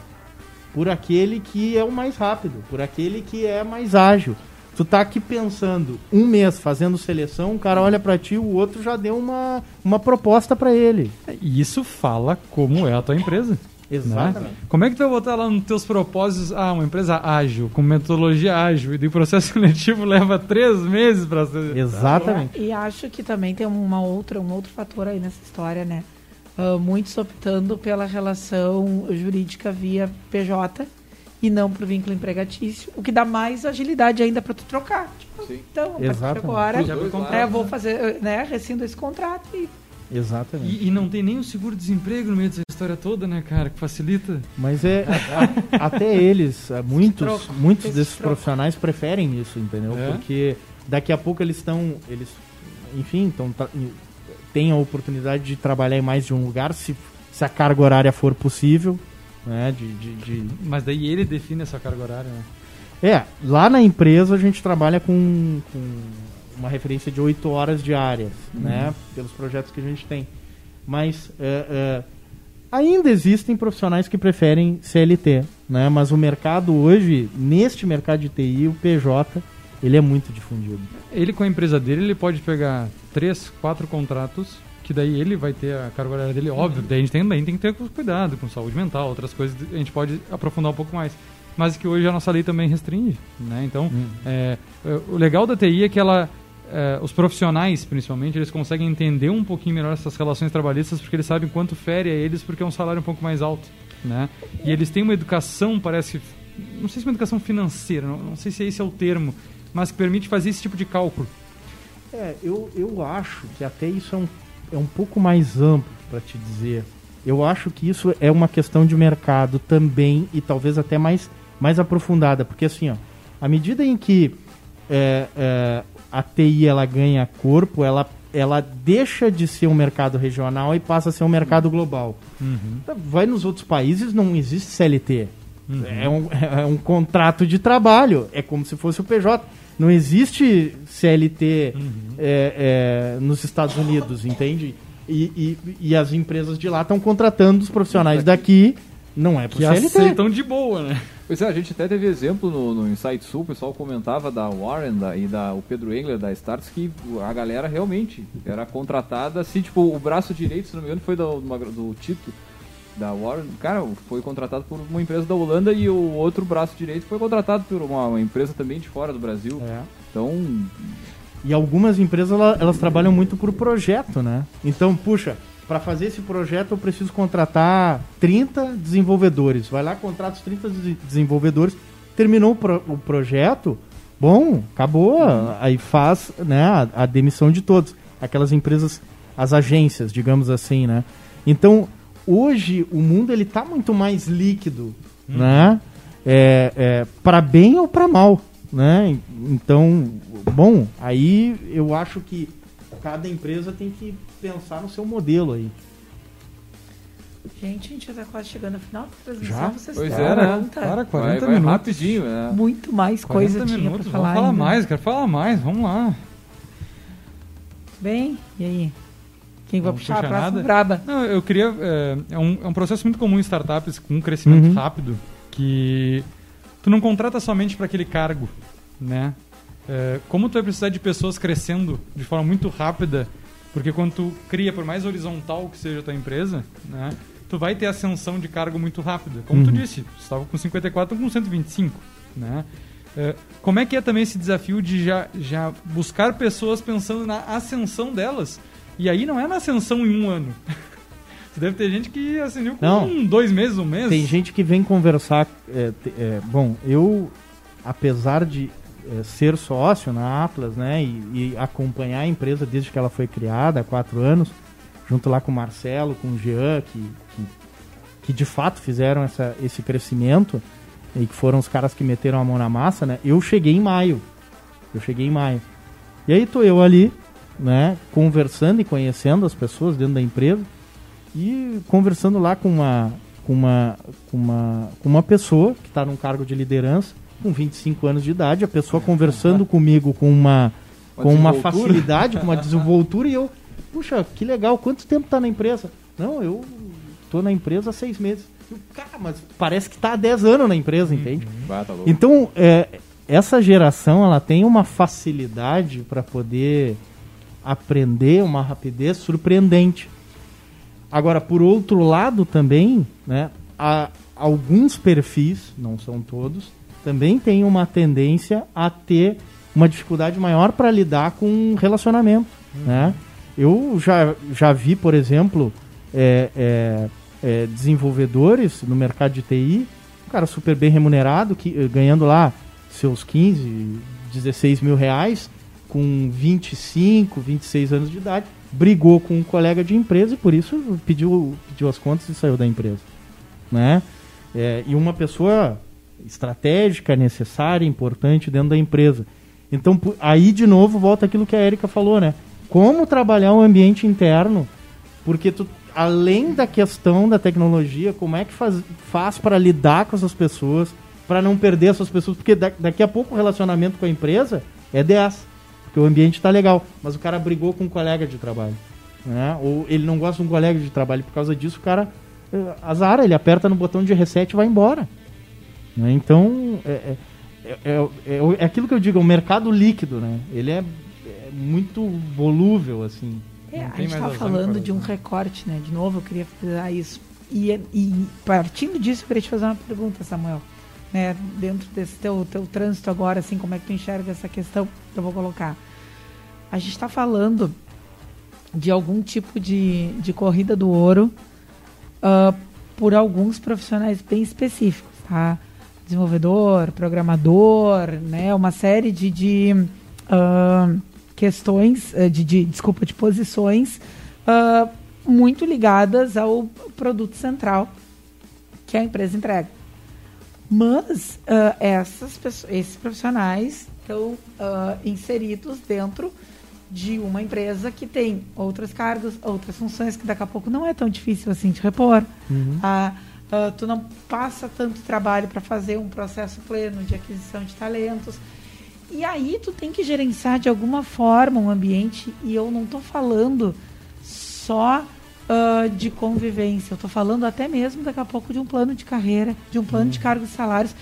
por aquele que é o mais rápido, por aquele que é mais ágil. Tu tá aqui pensando um mês fazendo seleção, um cara olha para ti, o outro já deu uma, uma proposta para ele. E isso fala como é a tua empresa. Exatamente. Né? Como é que tu vai botar lá nos teus propósitos, ah, uma empresa ágil, com metodologia ágil, e o processo *laughs* seletivo leva três meses para ser. Exatamente. É, e acho que também tem uma outra, um outro fator aí nessa história, né? Uh, muitos optando pela relação jurídica via PJ e não para o vínculo empregatício, o que dá mais agilidade ainda para tu trocar. Tipo, Sim. Então, agora é, vou fazer, né, rescindo esse contrato e Exatamente. E, e, não tem nem o seguro-desemprego no meio dessa história toda, né, cara? Que facilita. Mas é. a, até eles, muitos, troco, muitos desses troco. profissionais preferem isso, entendeu? É? Porque daqui a pouco eles estão. Eles, enfim, então têm a oportunidade de trabalhar em mais de um lugar, se, se a carga horária for possível. Né, de, de, de... Mas daí ele define essa carga horária, né? É, lá na empresa a gente trabalha com, com uma referência de 8 horas diárias, uhum. né? Pelos projetos que a gente tem. Mas é, é, ainda existem profissionais que preferem CLT, né? Mas o mercado hoje, neste mercado de TI, o PJ, ele é muito difundido. Ele com a empresa dele, ele pode pegar três, quatro contratos que daí ele vai ter a carga horária dele, óbvio, daí a gente também tem que ter cuidado com saúde mental, outras coisas a gente pode aprofundar um pouco mais. Mas que hoje a nossa lei também restringe, né? Então, hum. é, o legal da TI é que ela Uh, os profissionais, principalmente, eles conseguem entender um pouquinho melhor essas relações trabalhistas porque eles sabem quanto fere a eles porque é um salário um pouco mais alto, né? E eles têm uma educação, parece, não sei se é uma educação financeira, não, não sei se esse é o termo, mas que permite fazer esse tipo de cálculo. É, eu, eu acho que até isso é um, é um pouco mais amplo para te dizer. Eu acho que isso é uma questão de mercado também e talvez até mais, mais aprofundada, porque assim, ó, à medida em que é, é, a TI ela ganha corpo, ela, ela deixa de ser um mercado regional e passa a ser um mercado global. Uhum. Vai nos outros países, não existe CLT. Uhum. É, um, é um contrato de trabalho. É como se fosse o PJ. Não existe CLT uhum. é, é, nos Estados Unidos, entende? E, e, e, as empresas de lá estão contratando os profissionais daqui. Não é por que CLT. aceitam de boa, né? Pois é, a gente até teve exemplo no, no Insight Sul, o pessoal comentava da Warren da, e da, o Pedro Engler da Starts que a galera realmente era contratada, assim, tipo, o braço direito, se não me engano, foi do, do Tito, da Warren, cara, foi contratado por uma empresa da Holanda e o outro braço direito foi contratado por uma, uma empresa também de fora do Brasil. É. Então. E algumas empresas elas, elas trabalham muito por projeto, né? Então, puxa, para fazer esse projeto eu preciso contratar 30 desenvolvedores. Vai lá, contrata os 30 desenvolvedores. Terminou o, pro, o projeto, bom, acabou. Uhum. Aí faz né, a, a, demissão de todos. Aquelas empresas, as agências, digamos assim, né? Então, hoje o mundo ele tá muito mais líquido, uhum. né? É, é, para bem ou para mal, né? Então, bom, aí eu acho que cada empresa tem que pensar no seu modelo aí. Gente, a gente já tá quase chegando ao final da transmissão. Já? Vocês pois é, né? Cara, 40 vai, vai minutos. rapidinho, né? Muito mais coisa minutos, tinha pra falar Vamos falar ainda. mais, quero falar mais, vamos lá. Bem, e aí? Quem vai Não puxar a próxima braba? Não, eu queria. É, é, um, é um processo muito comum em startups com um crescimento Uhum. rápido que tu não contrata somente para aquele cargo, né? É, como tu vai precisar de pessoas crescendo de forma muito rápida, porque quando tu cria, por mais horizontal que seja a tua empresa, né? Tu vai ter ascensão de cargo muito rápida. Como tu Uhum. disse, tu estava com 54, com 125, né? É, como é que é também esse desafio de já, já buscar pessoas pensando na ascensão delas? E aí não é na ascensão em um ano. *laughs* Deve ter gente que assinou com Não. dois meses, um mês. Tem gente que vem conversar. é, é, bom, eu, apesar de é, ser sócio na Atlas, né, e, e acompanhar a empresa desde que ela foi criada há quatro anos, junto lá com o Marcelo, com o Jean, que, que, que de fato fizeram essa, esse crescimento e que foram os caras que meteram a mão na massa, né? Eu cheguei em maio. Eu cheguei em maio. E aí tô eu ali, né, conversando e conhecendo as pessoas dentro da empresa e conversando lá com uma com uma com uma, com uma pessoa que está num cargo de liderança com 25 anos de idade, a pessoa conversando *laughs* comigo com uma Uma com uma facilidade, com uma desenvoltura e eu, puxa, que legal, quanto tempo tá na empresa? Não, eu tô na empresa há seis meses. Eu, Cara, mas parece que tá há 10 anos na empresa, entende? Ah, tá. Então, é, essa geração ela tem uma facilidade para poder aprender, uma rapidez surpreendente. Agora, por outro lado também, né, há alguns perfis, não são todos, também têm uma tendência a ter uma dificuldade maior para lidar com relacionamento. Né? Eu já, já vi, por exemplo, é, é, é, desenvolvedores no mercado de TI, um cara super bem remunerado, que, eh, ganhando lá seus 15, 16 mil reais, com 25, 26 anos de idade, brigou com um colega de empresa e por isso pediu, pediu as contas e saiu da empresa. Né? É, e uma pessoa estratégica, necessária, importante dentro da empresa. Então, aí de novo volta aquilo que a Erika falou, né? Como trabalhar o ambiente interno, porque tu, além da questão da tecnologia, como é que faz, faz para lidar com essas pessoas, para não perder essas pessoas, porque da- daqui a pouco o relacionamento com a empresa é 10, porque o ambiente está legal, mas o cara brigou com um colega de trabalho, né? Ou ele não gosta de um colega de trabalho, por causa disso o cara eh, azara, ele aperta no botão de reset e vai embora. né? Então, é, é, é, é- é aquilo que eu digo, é um mercado líquido, né? Ele é, é muito volúvel, assim. É, a gente está falando de um recorte, né? De novo, eu queria frisar isso. E, e partindo disso, eu queria te fazer uma pergunta, Samuel. Né? Dentro desse teu, teu trânsito agora, assim, como é que tu enxerga essa questão que eu vou colocar? A gente está falando de algum tipo de, de corrida do ouro ah, por alguns profissionais bem específicos, tá? Desenvolvedor, programador, né? Uma série de, de ah, questões, eh, de, de- desculpa, de posições ah, muito ligadas ao produto central que a empresa entrega. Mas ah, essas pessoas, esses profissionais estão ah, inseridos dentro de uma empresa que tem outros cargos, outras funções que daqui a pouco não é tão difícil assim de repor. Ah, ah, tu não passa tanto trabalho para fazer um processo pleno de aquisição de talentos. E aí tu tem que gerenciar de alguma forma um ambiente, e eu não estou falando só ah, de convivência, eu estou falando até mesmo daqui a pouco de um plano de carreira, de um plano de cargos e salários,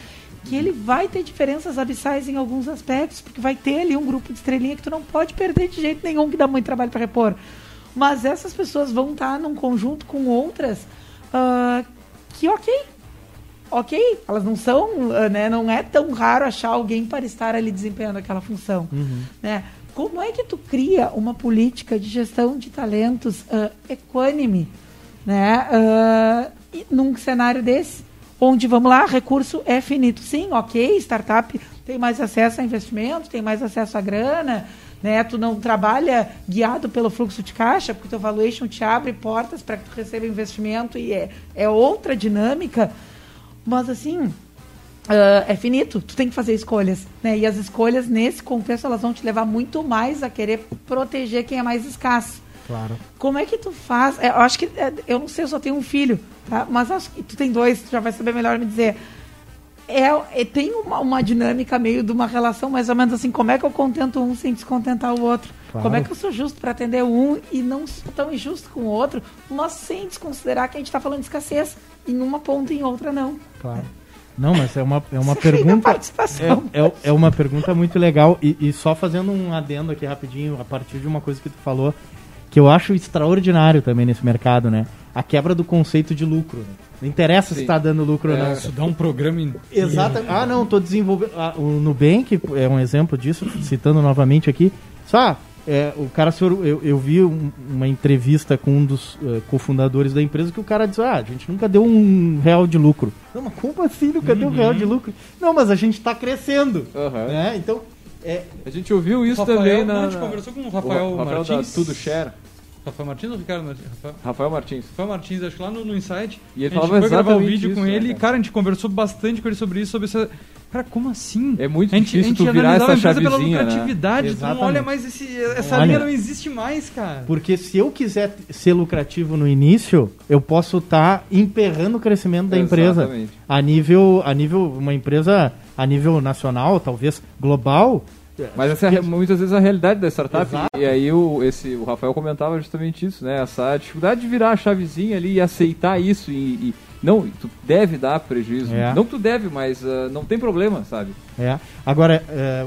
que ele vai ter diferenças abissais em alguns aspectos, porque vai ter ali um grupo de estrelinha que tu não pode perder de jeito nenhum, que dá muito trabalho para repor. Mas essas pessoas vão estar num conjunto com outras ah, que, ok, ok, elas não são, ah, né, não é tão raro achar alguém para estar ali desempenhando aquela função, né? Como é que tu cria uma política de gestão de talentos ah, equânime, né, e num cenário desse, onde vamos lá, recurso é finito, sim, ok, startup tem mais acesso a investimento, tem mais acesso à grana, né? Tu não trabalha guiado pelo fluxo de caixa, porque teu valuation te abre portas para que tu receba investimento e é, é outra dinâmica. Mas assim, ah, é finito, tu tem que fazer escolhas, né? E as escolhas nesse contexto elas vão te levar muito mais a querer proteger quem é mais escasso. Claro. Como é que tu faz? é, eu acho que é, eu não sei, eu só tenho um filho, tá? Mas acho que tu tem dois, tu já vai saber melhor me dizer. É, é- tem uma, uma dinâmica meio de uma relação mais ou menos assim, como é que eu contento um sem descontentar o outro? Claro. Como é que eu sou justo para atender um e não sou tão injusto com o outro, mas sem desconsiderar que a gente está falando de escassez em uma ponta e em outra não. Claro. Não, mas é uma, é uma pergunta. É, é, é uma pergunta muito legal. E, e só fazendo um adendo aqui rapidinho, a partir de uma coisa que tu falou, que eu acho extraordinário também nesse mercado, né? A quebra do conceito de lucro. né? Não interessa se Sim. está dando lucro ou É, não. Isso dá um programa inteiro. Exato. Ah, não, tô desenvolvendo. ah, o Nubank é um exemplo disso, citando novamente aqui. Só, é, o cara, eu, eu vi um, uma entrevista com um dos uh, cofundadores da empresa que o cara diz: Ah, a gente nunca deu um real de lucro. Não, mas como assim nunca uhum. deu um real de lucro? Não, mas a gente está crescendo. Uhum. Né? Então. É... A gente ouviu isso Rafael, também na. A gente conversou com o Rafael, o Rafael Martins. Tudo Share. Rafael Martins ou Ricardo Martins? Rafael, Rafael Martins. Rafael Martins, acho que lá no, no Insight. E ele a gente foi gravar um vídeo isso, com ele. Né, cara. cara, a gente conversou bastante com ele sobre isso, sobre essa. Cara, como assim? É muito a gente, difícil a gente tu virar essa chavezinha, pela né? lucratividade, né? tu não olha mais esse, essa olha, linha não existe mais, cara. Porque se eu quiser ser lucrativo no início, eu posso estar tá emperrando o crescimento da empresa a nível a nível uma empresa a nível nacional, talvez global, mas essa é muitas vezes a realidade da startup. Exato. E aí o, esse, o Rafael comentava justamente isso, né? Essa dificuldade de virar a chavezinha ali e aceitar isso e, e não, tu deve dar prejuízo. É. Não que tu deve, mas uh, não tem problema, sabe? É. Agora, é,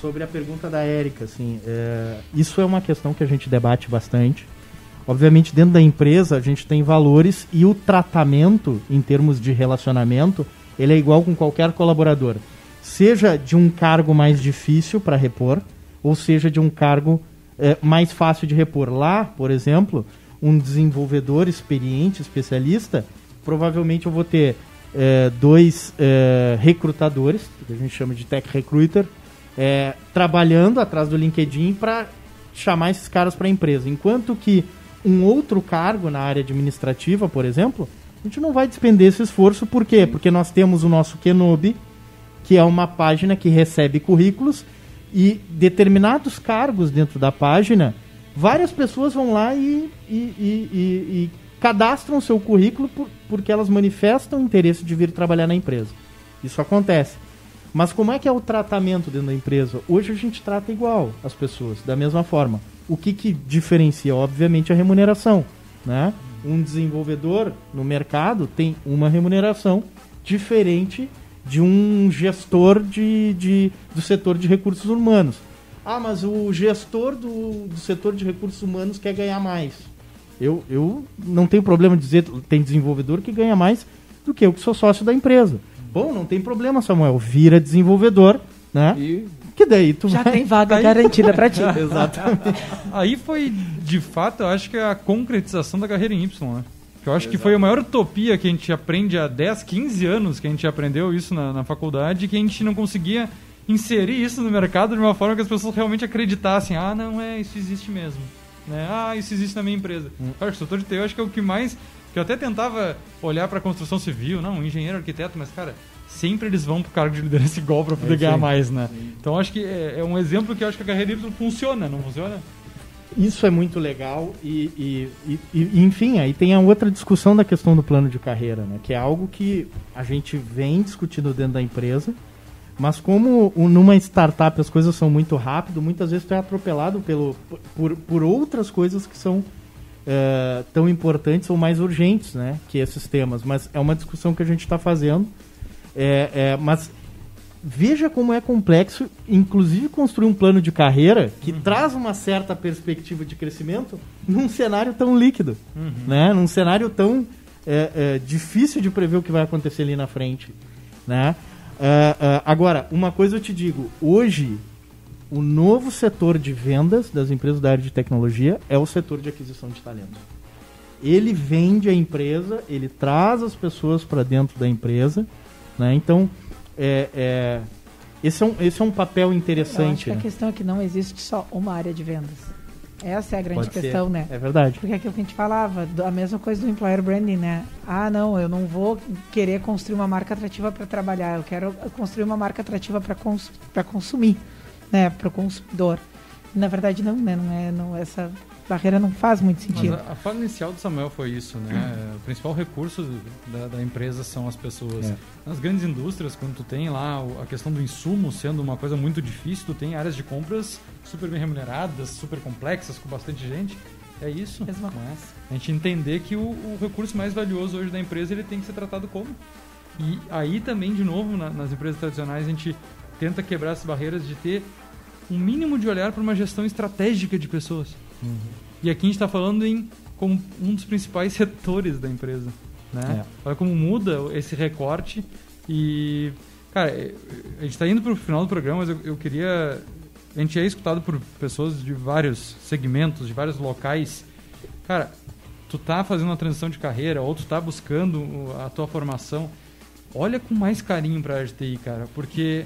sobre a pergunta da Érica, assim, é, isso é uma questão que a gente debate bastante. Obviamente, dentro da empresa, a gente tem valores e o tratamento, em termos de relacionamento, ele é igual com qualquer colaborador seja de um cargo mais difícil para repor, ou seja de um cargo é, mais fácil de repor. Lá, por exemplo, um desenvolvedor experiente, especialista, provavelmente eu vou ter é, dois é, recrutadores, que a gente chama de tech recruiter, é, trabalhando atrás do LinkedIn para chamar esses caras para a empresa. Enquanto que um outro cargo na área administrativa, por exemplo, a gente não vai despender esse esforço, por quê? Porque nós temos o nosso Kenobi, que é uma página que recebe currículos e determinados cargos dentro da página, várias pessoas vão lá e, e, e, e cadastram seu currículo por, porque elas manifestam interesse de vir trabalhar na empresa. Isso acontece. Mas como é que é o tratamento dentro da empresa? Hoje a gente trata igual as pessoas, da mesma forma. O que, que diferencia? Obviamente a remuneração. Né? Um desenvolvedor no mercado tem uma remuneração diferente de um gestor de, de, do setor de recursos humanos. Ah, mas o gestor do, do setor de recursos humanos quer ganhar mais. Eu, eu não tenho problema de dizer, tem desenvolvedor que ganha mais do que eu que sou sócio da empresa. Bom, não tem problema, Samuel. Vira desenvolvedor, né? E que daí tu já vai... tem vaga Aí... garantida para ti. *laughs* Exatamente. Aí foi, de fato, eu acho que é a concretização da carreira em Y, né? Eu acho Exato. que foi a maior utopia que a gente aprende há 10, 15 anos que a gente aprendeu isso na, na faculdade, que a gente não conseguia inserir isso no mercado de uma forma que as pessoas realmente acreditassem. Ah, não, é, isso existe mesmo. Né? Ah, isso existe na minha empresa. Hum. Acho que o setor de TI eu acho que é o que mais... Que eu até tentava olhar para construção civil, não, engenheiro, arquiteto, mas, cara, sempre eles vão pro cargo de liderança *laughs* igual para poder é ganhar mais, né? Sim. Então acho que é, é, um exemplo que eu acho que a carreira Y funciona, não funciona? isso é muito legal e, e, e, e, enfim, aí tem a outra discussão da questão do plano de carreira, né? Que é algo que a gente vem discutindo dentro da empresa, mas como numa startup as coisas são muito rápido, muitas vezes tu é atropelado pelo, por, por outras coisas que são é, tão importantes ou mais urgentes, né? Que esses temas. Mas é uma discussão que a gente está fazendo. É, é, mas veja como é complexo, inclusive construir um plano de carreira que uhum. traz uma certa perspectiva de crescimento num cenário tão líquido, uhum. né? Num cenário tão é, difícil de prever o que vai acontecer ali na frente, né? Uh, uh, agora, uma coisa eu te digo, hoje o novo setor de vendas das empresas da área de tecnologia é o setor de aquisição de talento. Ele vende a empresa, ele traz as pessoas para dentro da empresa, né? Então é, é, esse, é um, esse é um papel interessante. né? a questão é que não existe só uma área de vendas. Essa é a grande Pode questão, ser. né? É verdade. Porque é aquilo que a gente falava, a mesma coisa do employer branding, né? Ah, não, eu não vou querer construir uma marca atrativa para trabalhar, eu quero construir uma marca atrativa para cons consumir, né? Para o consumidor. Na verdade, não, né? Não é, não, essa barreira não faz muito sentido. Mas a, a fala inicial do Samuel foi isso, né? Hum. O principal recurso da, da, empresa são as pessoas. É. Nas grandes indústrias, quando tu tem lá a questão do insumo sendo uma coisa muito difícil, tu tem áreas de compras super bem remuneradas, super complexas, com bastante gente. É isso. Mas a gente entender que o, o, recurso mais valioso hoje da empresa ele tem que ser tratado como. E aí também, de novo, na, nas empresas tradicionais, a gente tenta quebrar essas barreiras de ter um mínimo de olhar para uma gestão estratégica de pessoas. Uhum. E aqui a gente está falando em como um dos principais *laughs* setores da empresa. Né? É. Olha como muda esse recorte e... Cara, a gente está indo para o final do programa, mas eu, eu queria a gente é escutado por pessoas de vários segmentos, de vários locais. Cara, tu tá fazendo uma transição de carreira ou tu tá buscando a tua formação, olha com mais carinho para a área de TI, cara, porque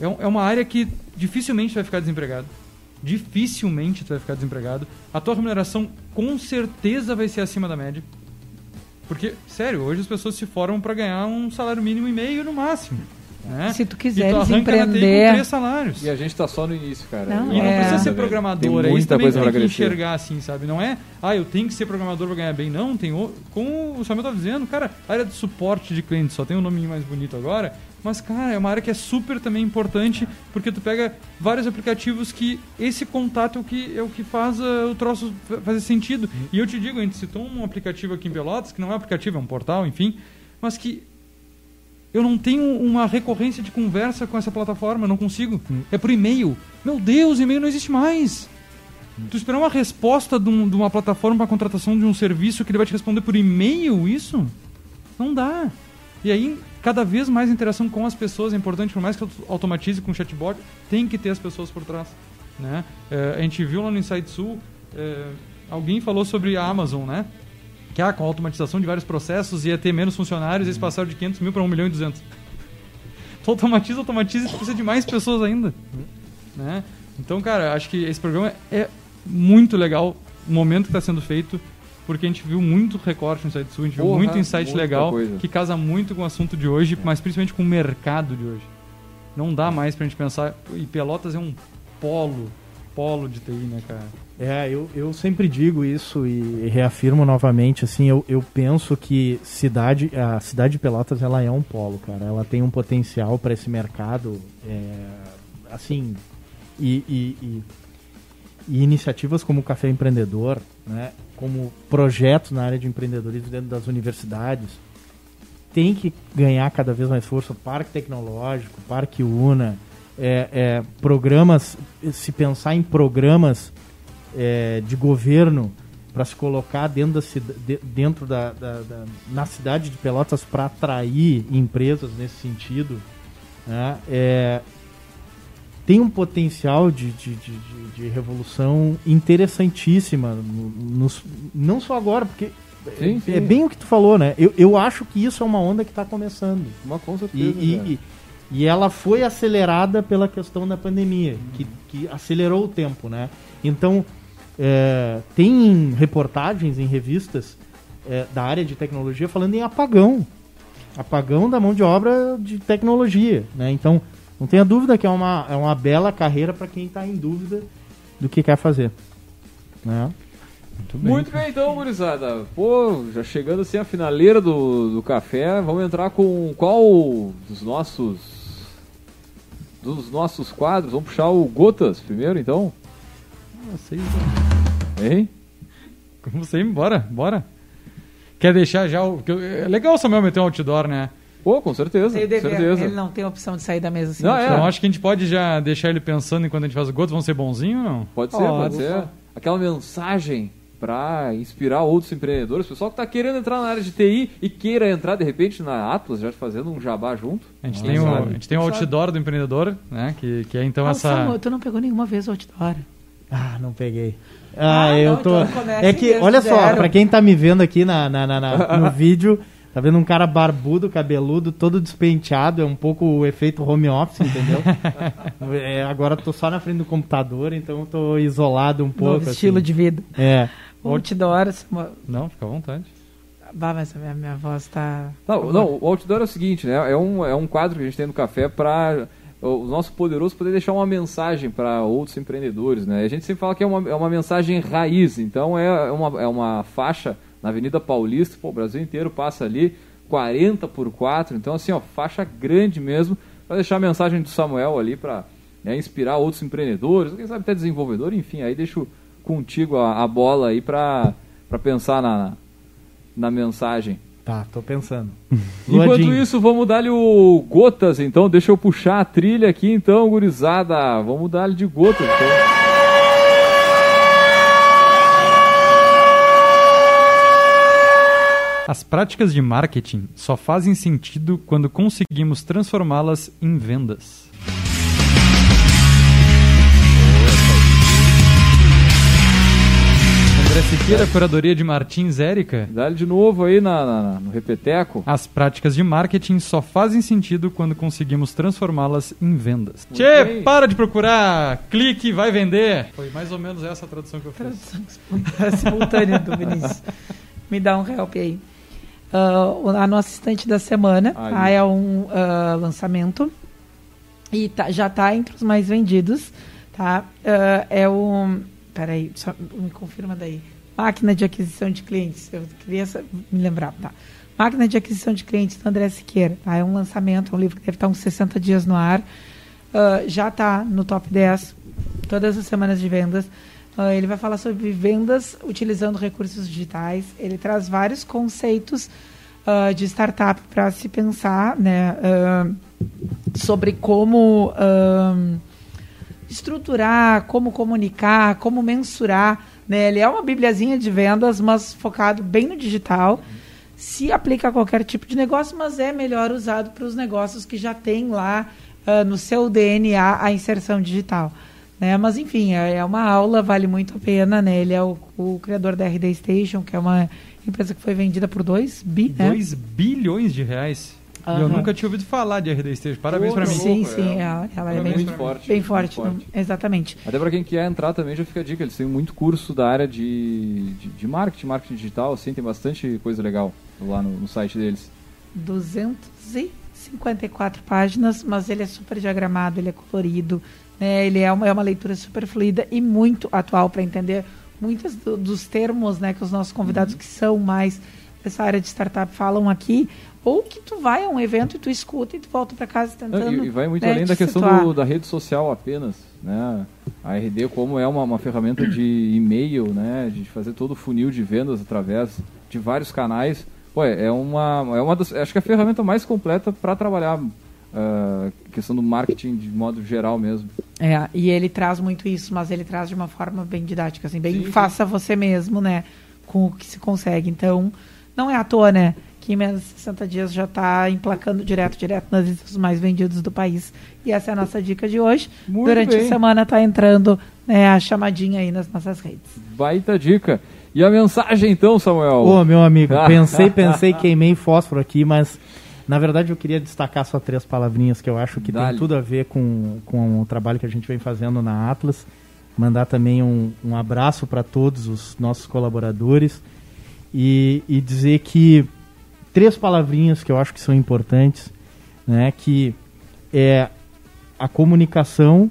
é, é uma área que dificilmente vai ficar desempregado. Dificilmente tu vai ficar desempregado. A tua remuneração com certeza vai ser acima da média. Porque, sério, hoje as pessoas se formam para ganhar um salário mínimo e meio no máximo. Né? Se tu E quiseres TI com empreender. três salários. E a gente tá só no início, cara. Não, E não É. precisa ser Tem programador, é isso muita coisa tem crescer. enxergar assim, sabe? Não é, ah, eu tenho que ser programador pra ganhar bem. Não, tem o, como o Samuel tá dizendo, cara, a área de suporte de cliente só tem um nominho mais bonito agora, mas, cara, é uma área que é super também importante, porque tu pega vários aplicativos que esse contato é o que, é o que faz ah, o troço fa- fazer sentido. E eu te digo, a gente citou um aplicativo aqui em Pelotas, que não é um aplicativo, é um portal, enfim, mas que eu não tenho uma recorrência de conversa com essa plataforma, eu não consigo. É por e-mail. Meu Deus, e-mail não existe mais. Tu esperar uma resposta de, um- de uma plataforma para contratação de um serviço que ele vai te responder por e-mail, isso? Não dá. E aí, cada vez mais interação com as pessoas é importante, por mais que auto- automatize com chatbot, tem que ter as pessoas por trás. Né? É, a gente viu lá no Inside Sul, é, alguém falou sobre a Amazon, né? Que ah, com a automatização de vários processos ia ter menos funcionários, eles passaram de 500 mil para 1 milhão e 200. Tu automatiza, automatiza e precisa de mais pessoas ainda. Né? Então, cara, acho que esse programa é muito legal, o momento que está sendo feito, porque a gente viu muito recorte no Inside Sul, a gente viu Porra, muito insight legal, coisa. que casa muito com o assunto de hoje, mas principalmente com o mercado de hoje. Não dá mais pra gente pensar, e Pelotas é um polo, polo de TI, né, cara? É, eu, eu sempre digo isso e reafirmo novamente, assim, eu, eu penso que cidade, a cidade de Pelotas, ela é um polo, cara. Ela tem um potencial para esse mercado, é, assim, e, e, e- e iniciativas como o Café Empreendedor, né, como projetos na área de empreendedorismo dentro das universidades, tem que ganhar cada vez mais força. Parque Tecnológico, Parque Una, é, é, programas, se pensar em programas é, de governo para se colocar dentro da, dentro da, da- da- na cidade de Pelotas para atrair empresas nesse sentido, né, é, tem um potencial de, de, de, de- revolução interessantíssima, no- nos- não só agora, porque Sim, é, sim. é bem o que tu falou, né? Eu, eu acho que isso é uma onda que está começando. Mas com certeza. e, e- e ela foi acelerada pela questão da pandemia, que, que acelerou o tempo, né? Então, é, tem reportagens em revistas é, da área de tecnologia falando em apagão. Apagão da mão de obra de tecnologia, né? Então, não tenha dúvida que é uma, é uma bela carreira para quem está em dúvida do que quer fazer. Né? Muito bem, então, gurizada. Pô, já chegando assim a finaleira do, do café, vamos entrar com qual dos nossos dos nossos quadros? Vamos puxar o Gotas primeiro, então? Não sei, Hein? Como você, bora, bora. Quer deixar já o. É legal o Samuel meter um outdoor, né? Pô, com certeza, com dever, certeza. Ele não tem opção de sair da mesa assim. Não, é. Então acho que a gente pode já deixar ele pensando enquanto a gente faz o gosto. Vão ser bonzinhos ou não? Pode ser, Pode. pode ser. Aquela mensagem para inspirar outros empreendedores, pessoal que tá querendo entrar na área de TI e queira entrar de repente na Atlas, já fazendo um jabá junto. A gente Quem tem o, a gente tem o outdoor do empreendedor, né? Que, que é então Ah, essa. Samuel, tu não pegou nenhuma vez o outdoor. Ah, não peguei. Ah, Ah, eu não, tô. então é que, olha só, pra quem tá me vendo aqui na, na- na- na- *laughs* no vídeo, tá vendo um cara barbudo, cabeludo, todo despenteado, é um pouco o efeito home office, entendeu? *laughs* É, agora eu tô só na frente do computador, então eu tô isolado um pouco. Novo estilo assim. de vida. É. Outdoor. Não, fica à vontade. Bah, mas a minha, minha voz tá. Não, não, o outdoor é o seguinte, né? É um, é um quadro que a gente tem no café para o nosso poderoso poder deixar uma mensagem para outros empreendedores, né? A gente sempre fala que é uma, é uma mensagem raiz, então é uma, é uma faixa na Avenida Paulista, pô, o Brasil inteiro passa ali, 40 por 4, então assim, ó, faixa grande mesmo, para deixar a mensagem do Samuel ali para inspirar outros empreendedores, quem sabe até desenvolvedor, enfim, aí deixo contigo a, a bola aí para pensar na, na mensagem. Tá, tô pensando. *laughs* Enquanto Luadinho. isso, vamos dar-lhe o Gotas, então. Deixa eu puxar a trilha aqui, então, gurizada. Vamos dar-lhe de Gotas, então. As práticas de marketing só fazem sentido quando conseguimos transformá-las em vendas. Siqueira, curadoria de Martins Érica. Dá de novo aí na, na- no repeteco. As práticas de marketing só fazem sentido quando conseguimos transformá-las em vendas. Muito Tchê, bem. para de procurar, clique, vai vender. Foi mais ou menos essa a tradução que eu fiz. Tradução simultânea do Vinícius. Me dá um help aí. O- a nossa assistente da semana Aí. tá, é um ah, lançamento e tá- já está entre os mais vendidos. Tá? Ah, é o. Peraí, só me confirma daí. Máquina de aquisição de clientes. Eu queria me lembrar. Tá. Máquina de aquisição de clientes do André Siqueira. Tá? É um lançamento, um livro que deve estar uns 60 dias no ar. Ah, já está no top 10 todas as semanas de vendas. Ah, ele vai falar sobre vendas utilizando recursos digitais. Ele traz vários conceitos ah, de startup para se pensar né, sobre como estruturar, como comunicar, como mensurar. Né? Ele é uma bibliazinha de vendas, mas focado bem no digital. Se aplica a qualquer tipo de negócio, mas é melhor usado para os negócios que já têm lá ah, no seu DNA a inserção digital. Né? Mas, enfim, é é uma aula, vale muito a pena. Né? Ele é o, o criador da RD Station, que é uma empresa que foi vendida por 2 bi, né? 2 bilhões de reais. E eu nunca tinha ouvido falar de RD Stage. Parabéns tá mim. Sim, sim, é. ela, ela é bem, muito forte. bem muito forte, forte. não- exatamente. Até pra quem quer entrar também já fica a dica, eles têm muito curso da área de, de, de marketing, marketing digital, assim, tem bastante coisa legal lá no, no site deles. 254 páginas, mas ele é super diagramado, ele é colorido, né? ele é uma, é uma leitura super fluida e muito atual para entender muitos do- dos termos né, que os nossos convidados Uhum. que são mais dessa área de startup falam aqui, ou que tu vai a um evento e tu escuta e tu volta para casa Não, tentando. e, e vai muito né, além da questão do- da rede social apenas, né? A RD como é uma, uma ferramenta de e-mail, né? De fazer todo o funil de vendas através de vários canais. Pô, é uma, é uma das, acho que é a ferramenta mais completa para trabalhar ah, questão do marketing de modo geral mesmo. É, e ele traz muito isso, mas ele traz de uma forma bem didática, assim, bem Sim, sim. faça você mesmo, né? Com o que se consegue. Então, não é à toa, né? Que em menos de 60 dias já está emplacando direto, direto nas listas mais vendidos do país. E essa é a nossa dica de hoje. Muito Durante bem. a semana está entrando né, a chamadinha aí nas nossas redes. Baita dica. E a mensagem então, Samuel? Ô, meu amigo, *laughs* pensei, pensei, queimei fósforo aqui, mas na verdade eu queria destacar só três palavrinhas que eu acho que Dale. tem tudo a ver com, com o trabalho que a gente vem fazendo na Atlas. Mandar também um, um abraço para todos os nossos colaboradores e, e dizer que três palavrinhas que eu acho que são importantes, né, que é a comunicação,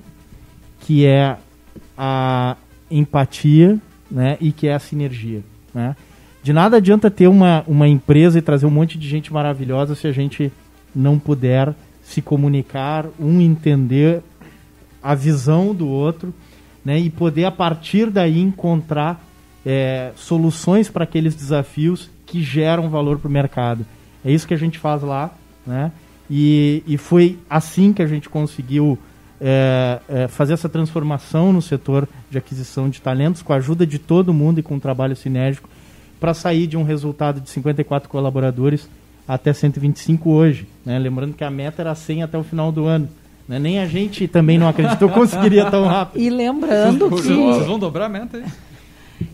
que é a empatia né, e que é a sinergia. Né? De nada adianta ter uma, uma empresa e trazer um monte de gente maravilhosa se a gente não puder se comunicar, um entender a visão do outro né, e poder a partir daí encontrar é, soluções para aqueles desafios que geram valor para o mercado. É isso que a gente faz lá, né? E, e foi assim que a gente conseguiu é, é, fazer essa transformação no setor de aquisição de talentos com a ajuda de todo mundo e com um trabalho sinérgico para sair de um resultado de 54 colaboradores até 125 hoje. Né? Lembrando que a meta era 100 até o final do ano. Né? Nem a gente também não acreditou que conseguiria tão rápido. E lembrando que. vocês vão dobrar a meta aí?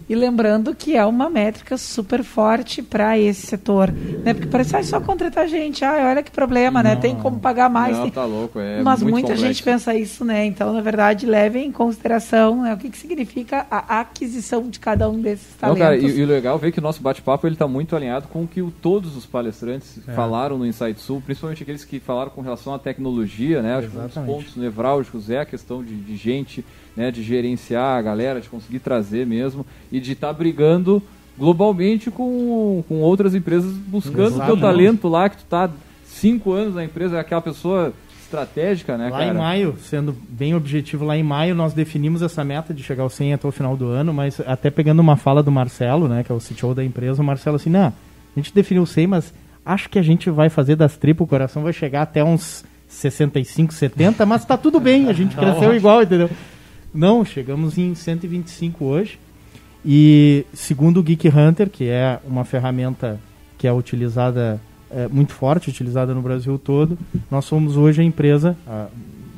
E lembrando que é uma métrica super forte para esse setor. Né? Porque parece ah, é só contratar gente. Ah, olha que problema, né? Não. Tem como pagar mais. Não, tem- tá louco, é Mas muito muita complexo. gente pensa isso, né? Então, na verdade, levem em consideração né, o que, que significa a aquisição de cada um desses Não, talentos. cara, e, e o legal é ver que o nosso bate-papo ele tá muito alinhado com o que o- todos os palestrantes É. falaram no Insight Sul, principalmente aqueles que falaram com relação à tecnologia, né? Acho que um dos pontos nevrálgicos é a questão de, de gente, né? De gerenciar a galera, de conseguir trazer mesmo e de estar brigando globalmente com, com outras empresas buscando o teu talento lá, que tu tá cinco anos na empresa, é aquela pessoa estratégica, né, Lá cara? em maio, sendo bem objetivo, lá em maio nós definimos essa meta de chegar ao 100 até o final do ano, mas até pegando uma fala do Marcelo, né, que é o CTO da empresa, o Marcelo assim, não, a gente definiu o 100, mas acho que a gente vai fazer das tripas, o coração vai chegar até uns 65, 70, mas tá tudo bem, a gente *laughs* cresceu igual, entendeu? Não, chegamos em 125 hoje, e segundo o Geek Hunter, que é uma ferramenta que é utilizada, é, muito forte, utilizada no Brasil todo, nós somos hoje a empresa, a,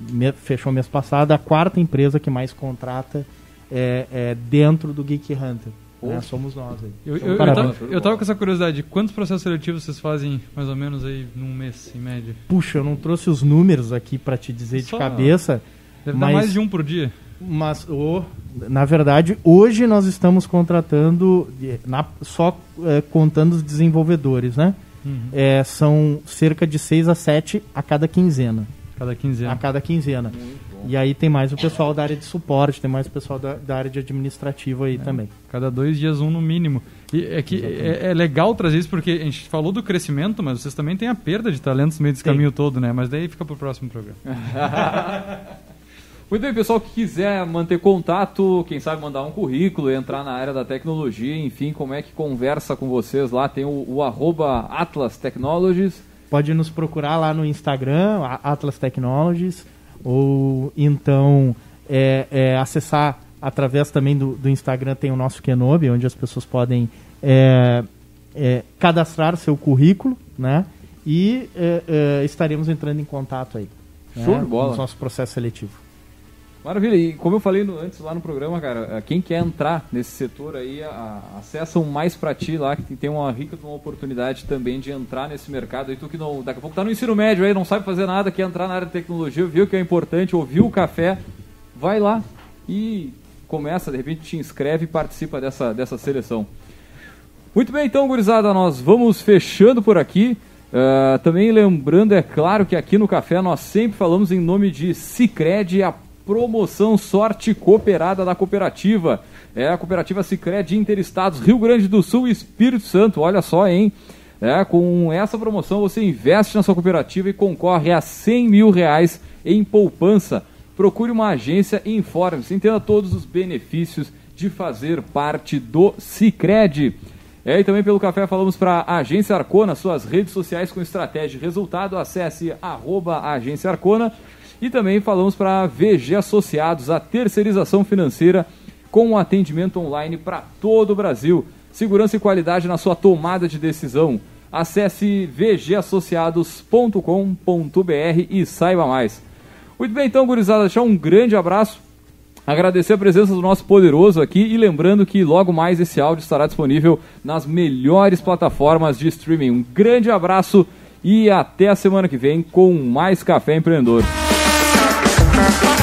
me- fechou mês passado, a quarta empresa que mais contrata é, é, dentro do Geek Hunter. né? Somos nós aí. Eu, eu, eu, tava, eu tava com essa curiosidade. Quantos processos seletivos vocês fazem, mais ou menos, aí num mês, em média? Puxa, eu não trouxe os números aqui para te dizer Só de cabeça. Deve mas, dar mais de um por dia. Mas, oh, na verdade, hoje nós estamos contratando, na, só é, contando os desenvolvedores, né? Uhum. É, são cerca de 6 a 7 a cada quinzena. Cada quinzena. A cada quinzena. E aí tem mais o pessoal da área de suporte, tem mais o pessoal da, da área de administrativo aí é, também. Cada dois dias um no mínimo. E é que é, é, legal trazer isso porque a gente falou do crescimento, mas vocês também têm a perda de talentos no meio desse caminho todo, né? Mas daí fica pro próximo programa. *laughs* Muito bem, pessoal que quiser manter contato, quem sabe mandar um currículo, entrar na área da tecnologia, enfim, como é que conversa com vocês lá, tem o, o arroba Atlas Technologies. Pode nos procurar lá no Instagram, Atlas Technologies, ou então é, é, acessar através também do, do, Instagram, tem o nosso Kenobi, onde as pessoas podem é, é cadastrar seu currículo, né? E é, é, estaremos entrando em contato aí. Show né, de bola. No nosso processo seletivo. Maravilha, e como eu falei no, antes lá no programa, cara, eh, quem quer entrar nesse setor aí, a, acessa um Mais Pra Ti lá, que tem uma rica uma oportunidade também de entrar nesse mercado. E tu que não, daqui a pouco tá no ensino médio aí, não sabe fazer nada, quer entrar na área de tecnologia, viu que é importante, ouviu o café, vai lá e começa, de repente te inscreve e participa dessa, dessa seleção. Muito bem, então, gurizada, nós vamos fechando por aqui. Uh, também lembrando, é claro, que aqui no Café nós sempre falamos em nome de Cicred, a promoção Sorte Cooperada da cooperativa. É a cooperativa Sicredi Interestados Rio Grande do Sul e Espírito Santo. Olha só, hein? É, com essa promoção você investe na sua cooperativa e concorre a 100 mil reais em poupança. Procure uma agência e informe-se. Entenda todos os benefícios de fazer parte do Sicredi. É, e também pelo café falamos para a Agência Arcona, suas redes sociais com estratégia e resultado. Acesse arroba Agência Arcona e também falamos para VG Associados, a terceirização financeira com um atendimento online para todo o Brasil. Segurança e qualidade na sua tomada de decisão. Acesse vgassociados.com.br e saiba mais. Muito bem, então, gurizada, deixar um grande abraço. Agradecer a presença do nosso poderoso aqui e lembrando que logo mais esse áudio estará disponível nas melhores plataformas de streaming. Um grande abraço e até a semana que vem com mais Café Empreendedor. Uh-huh. *laughs*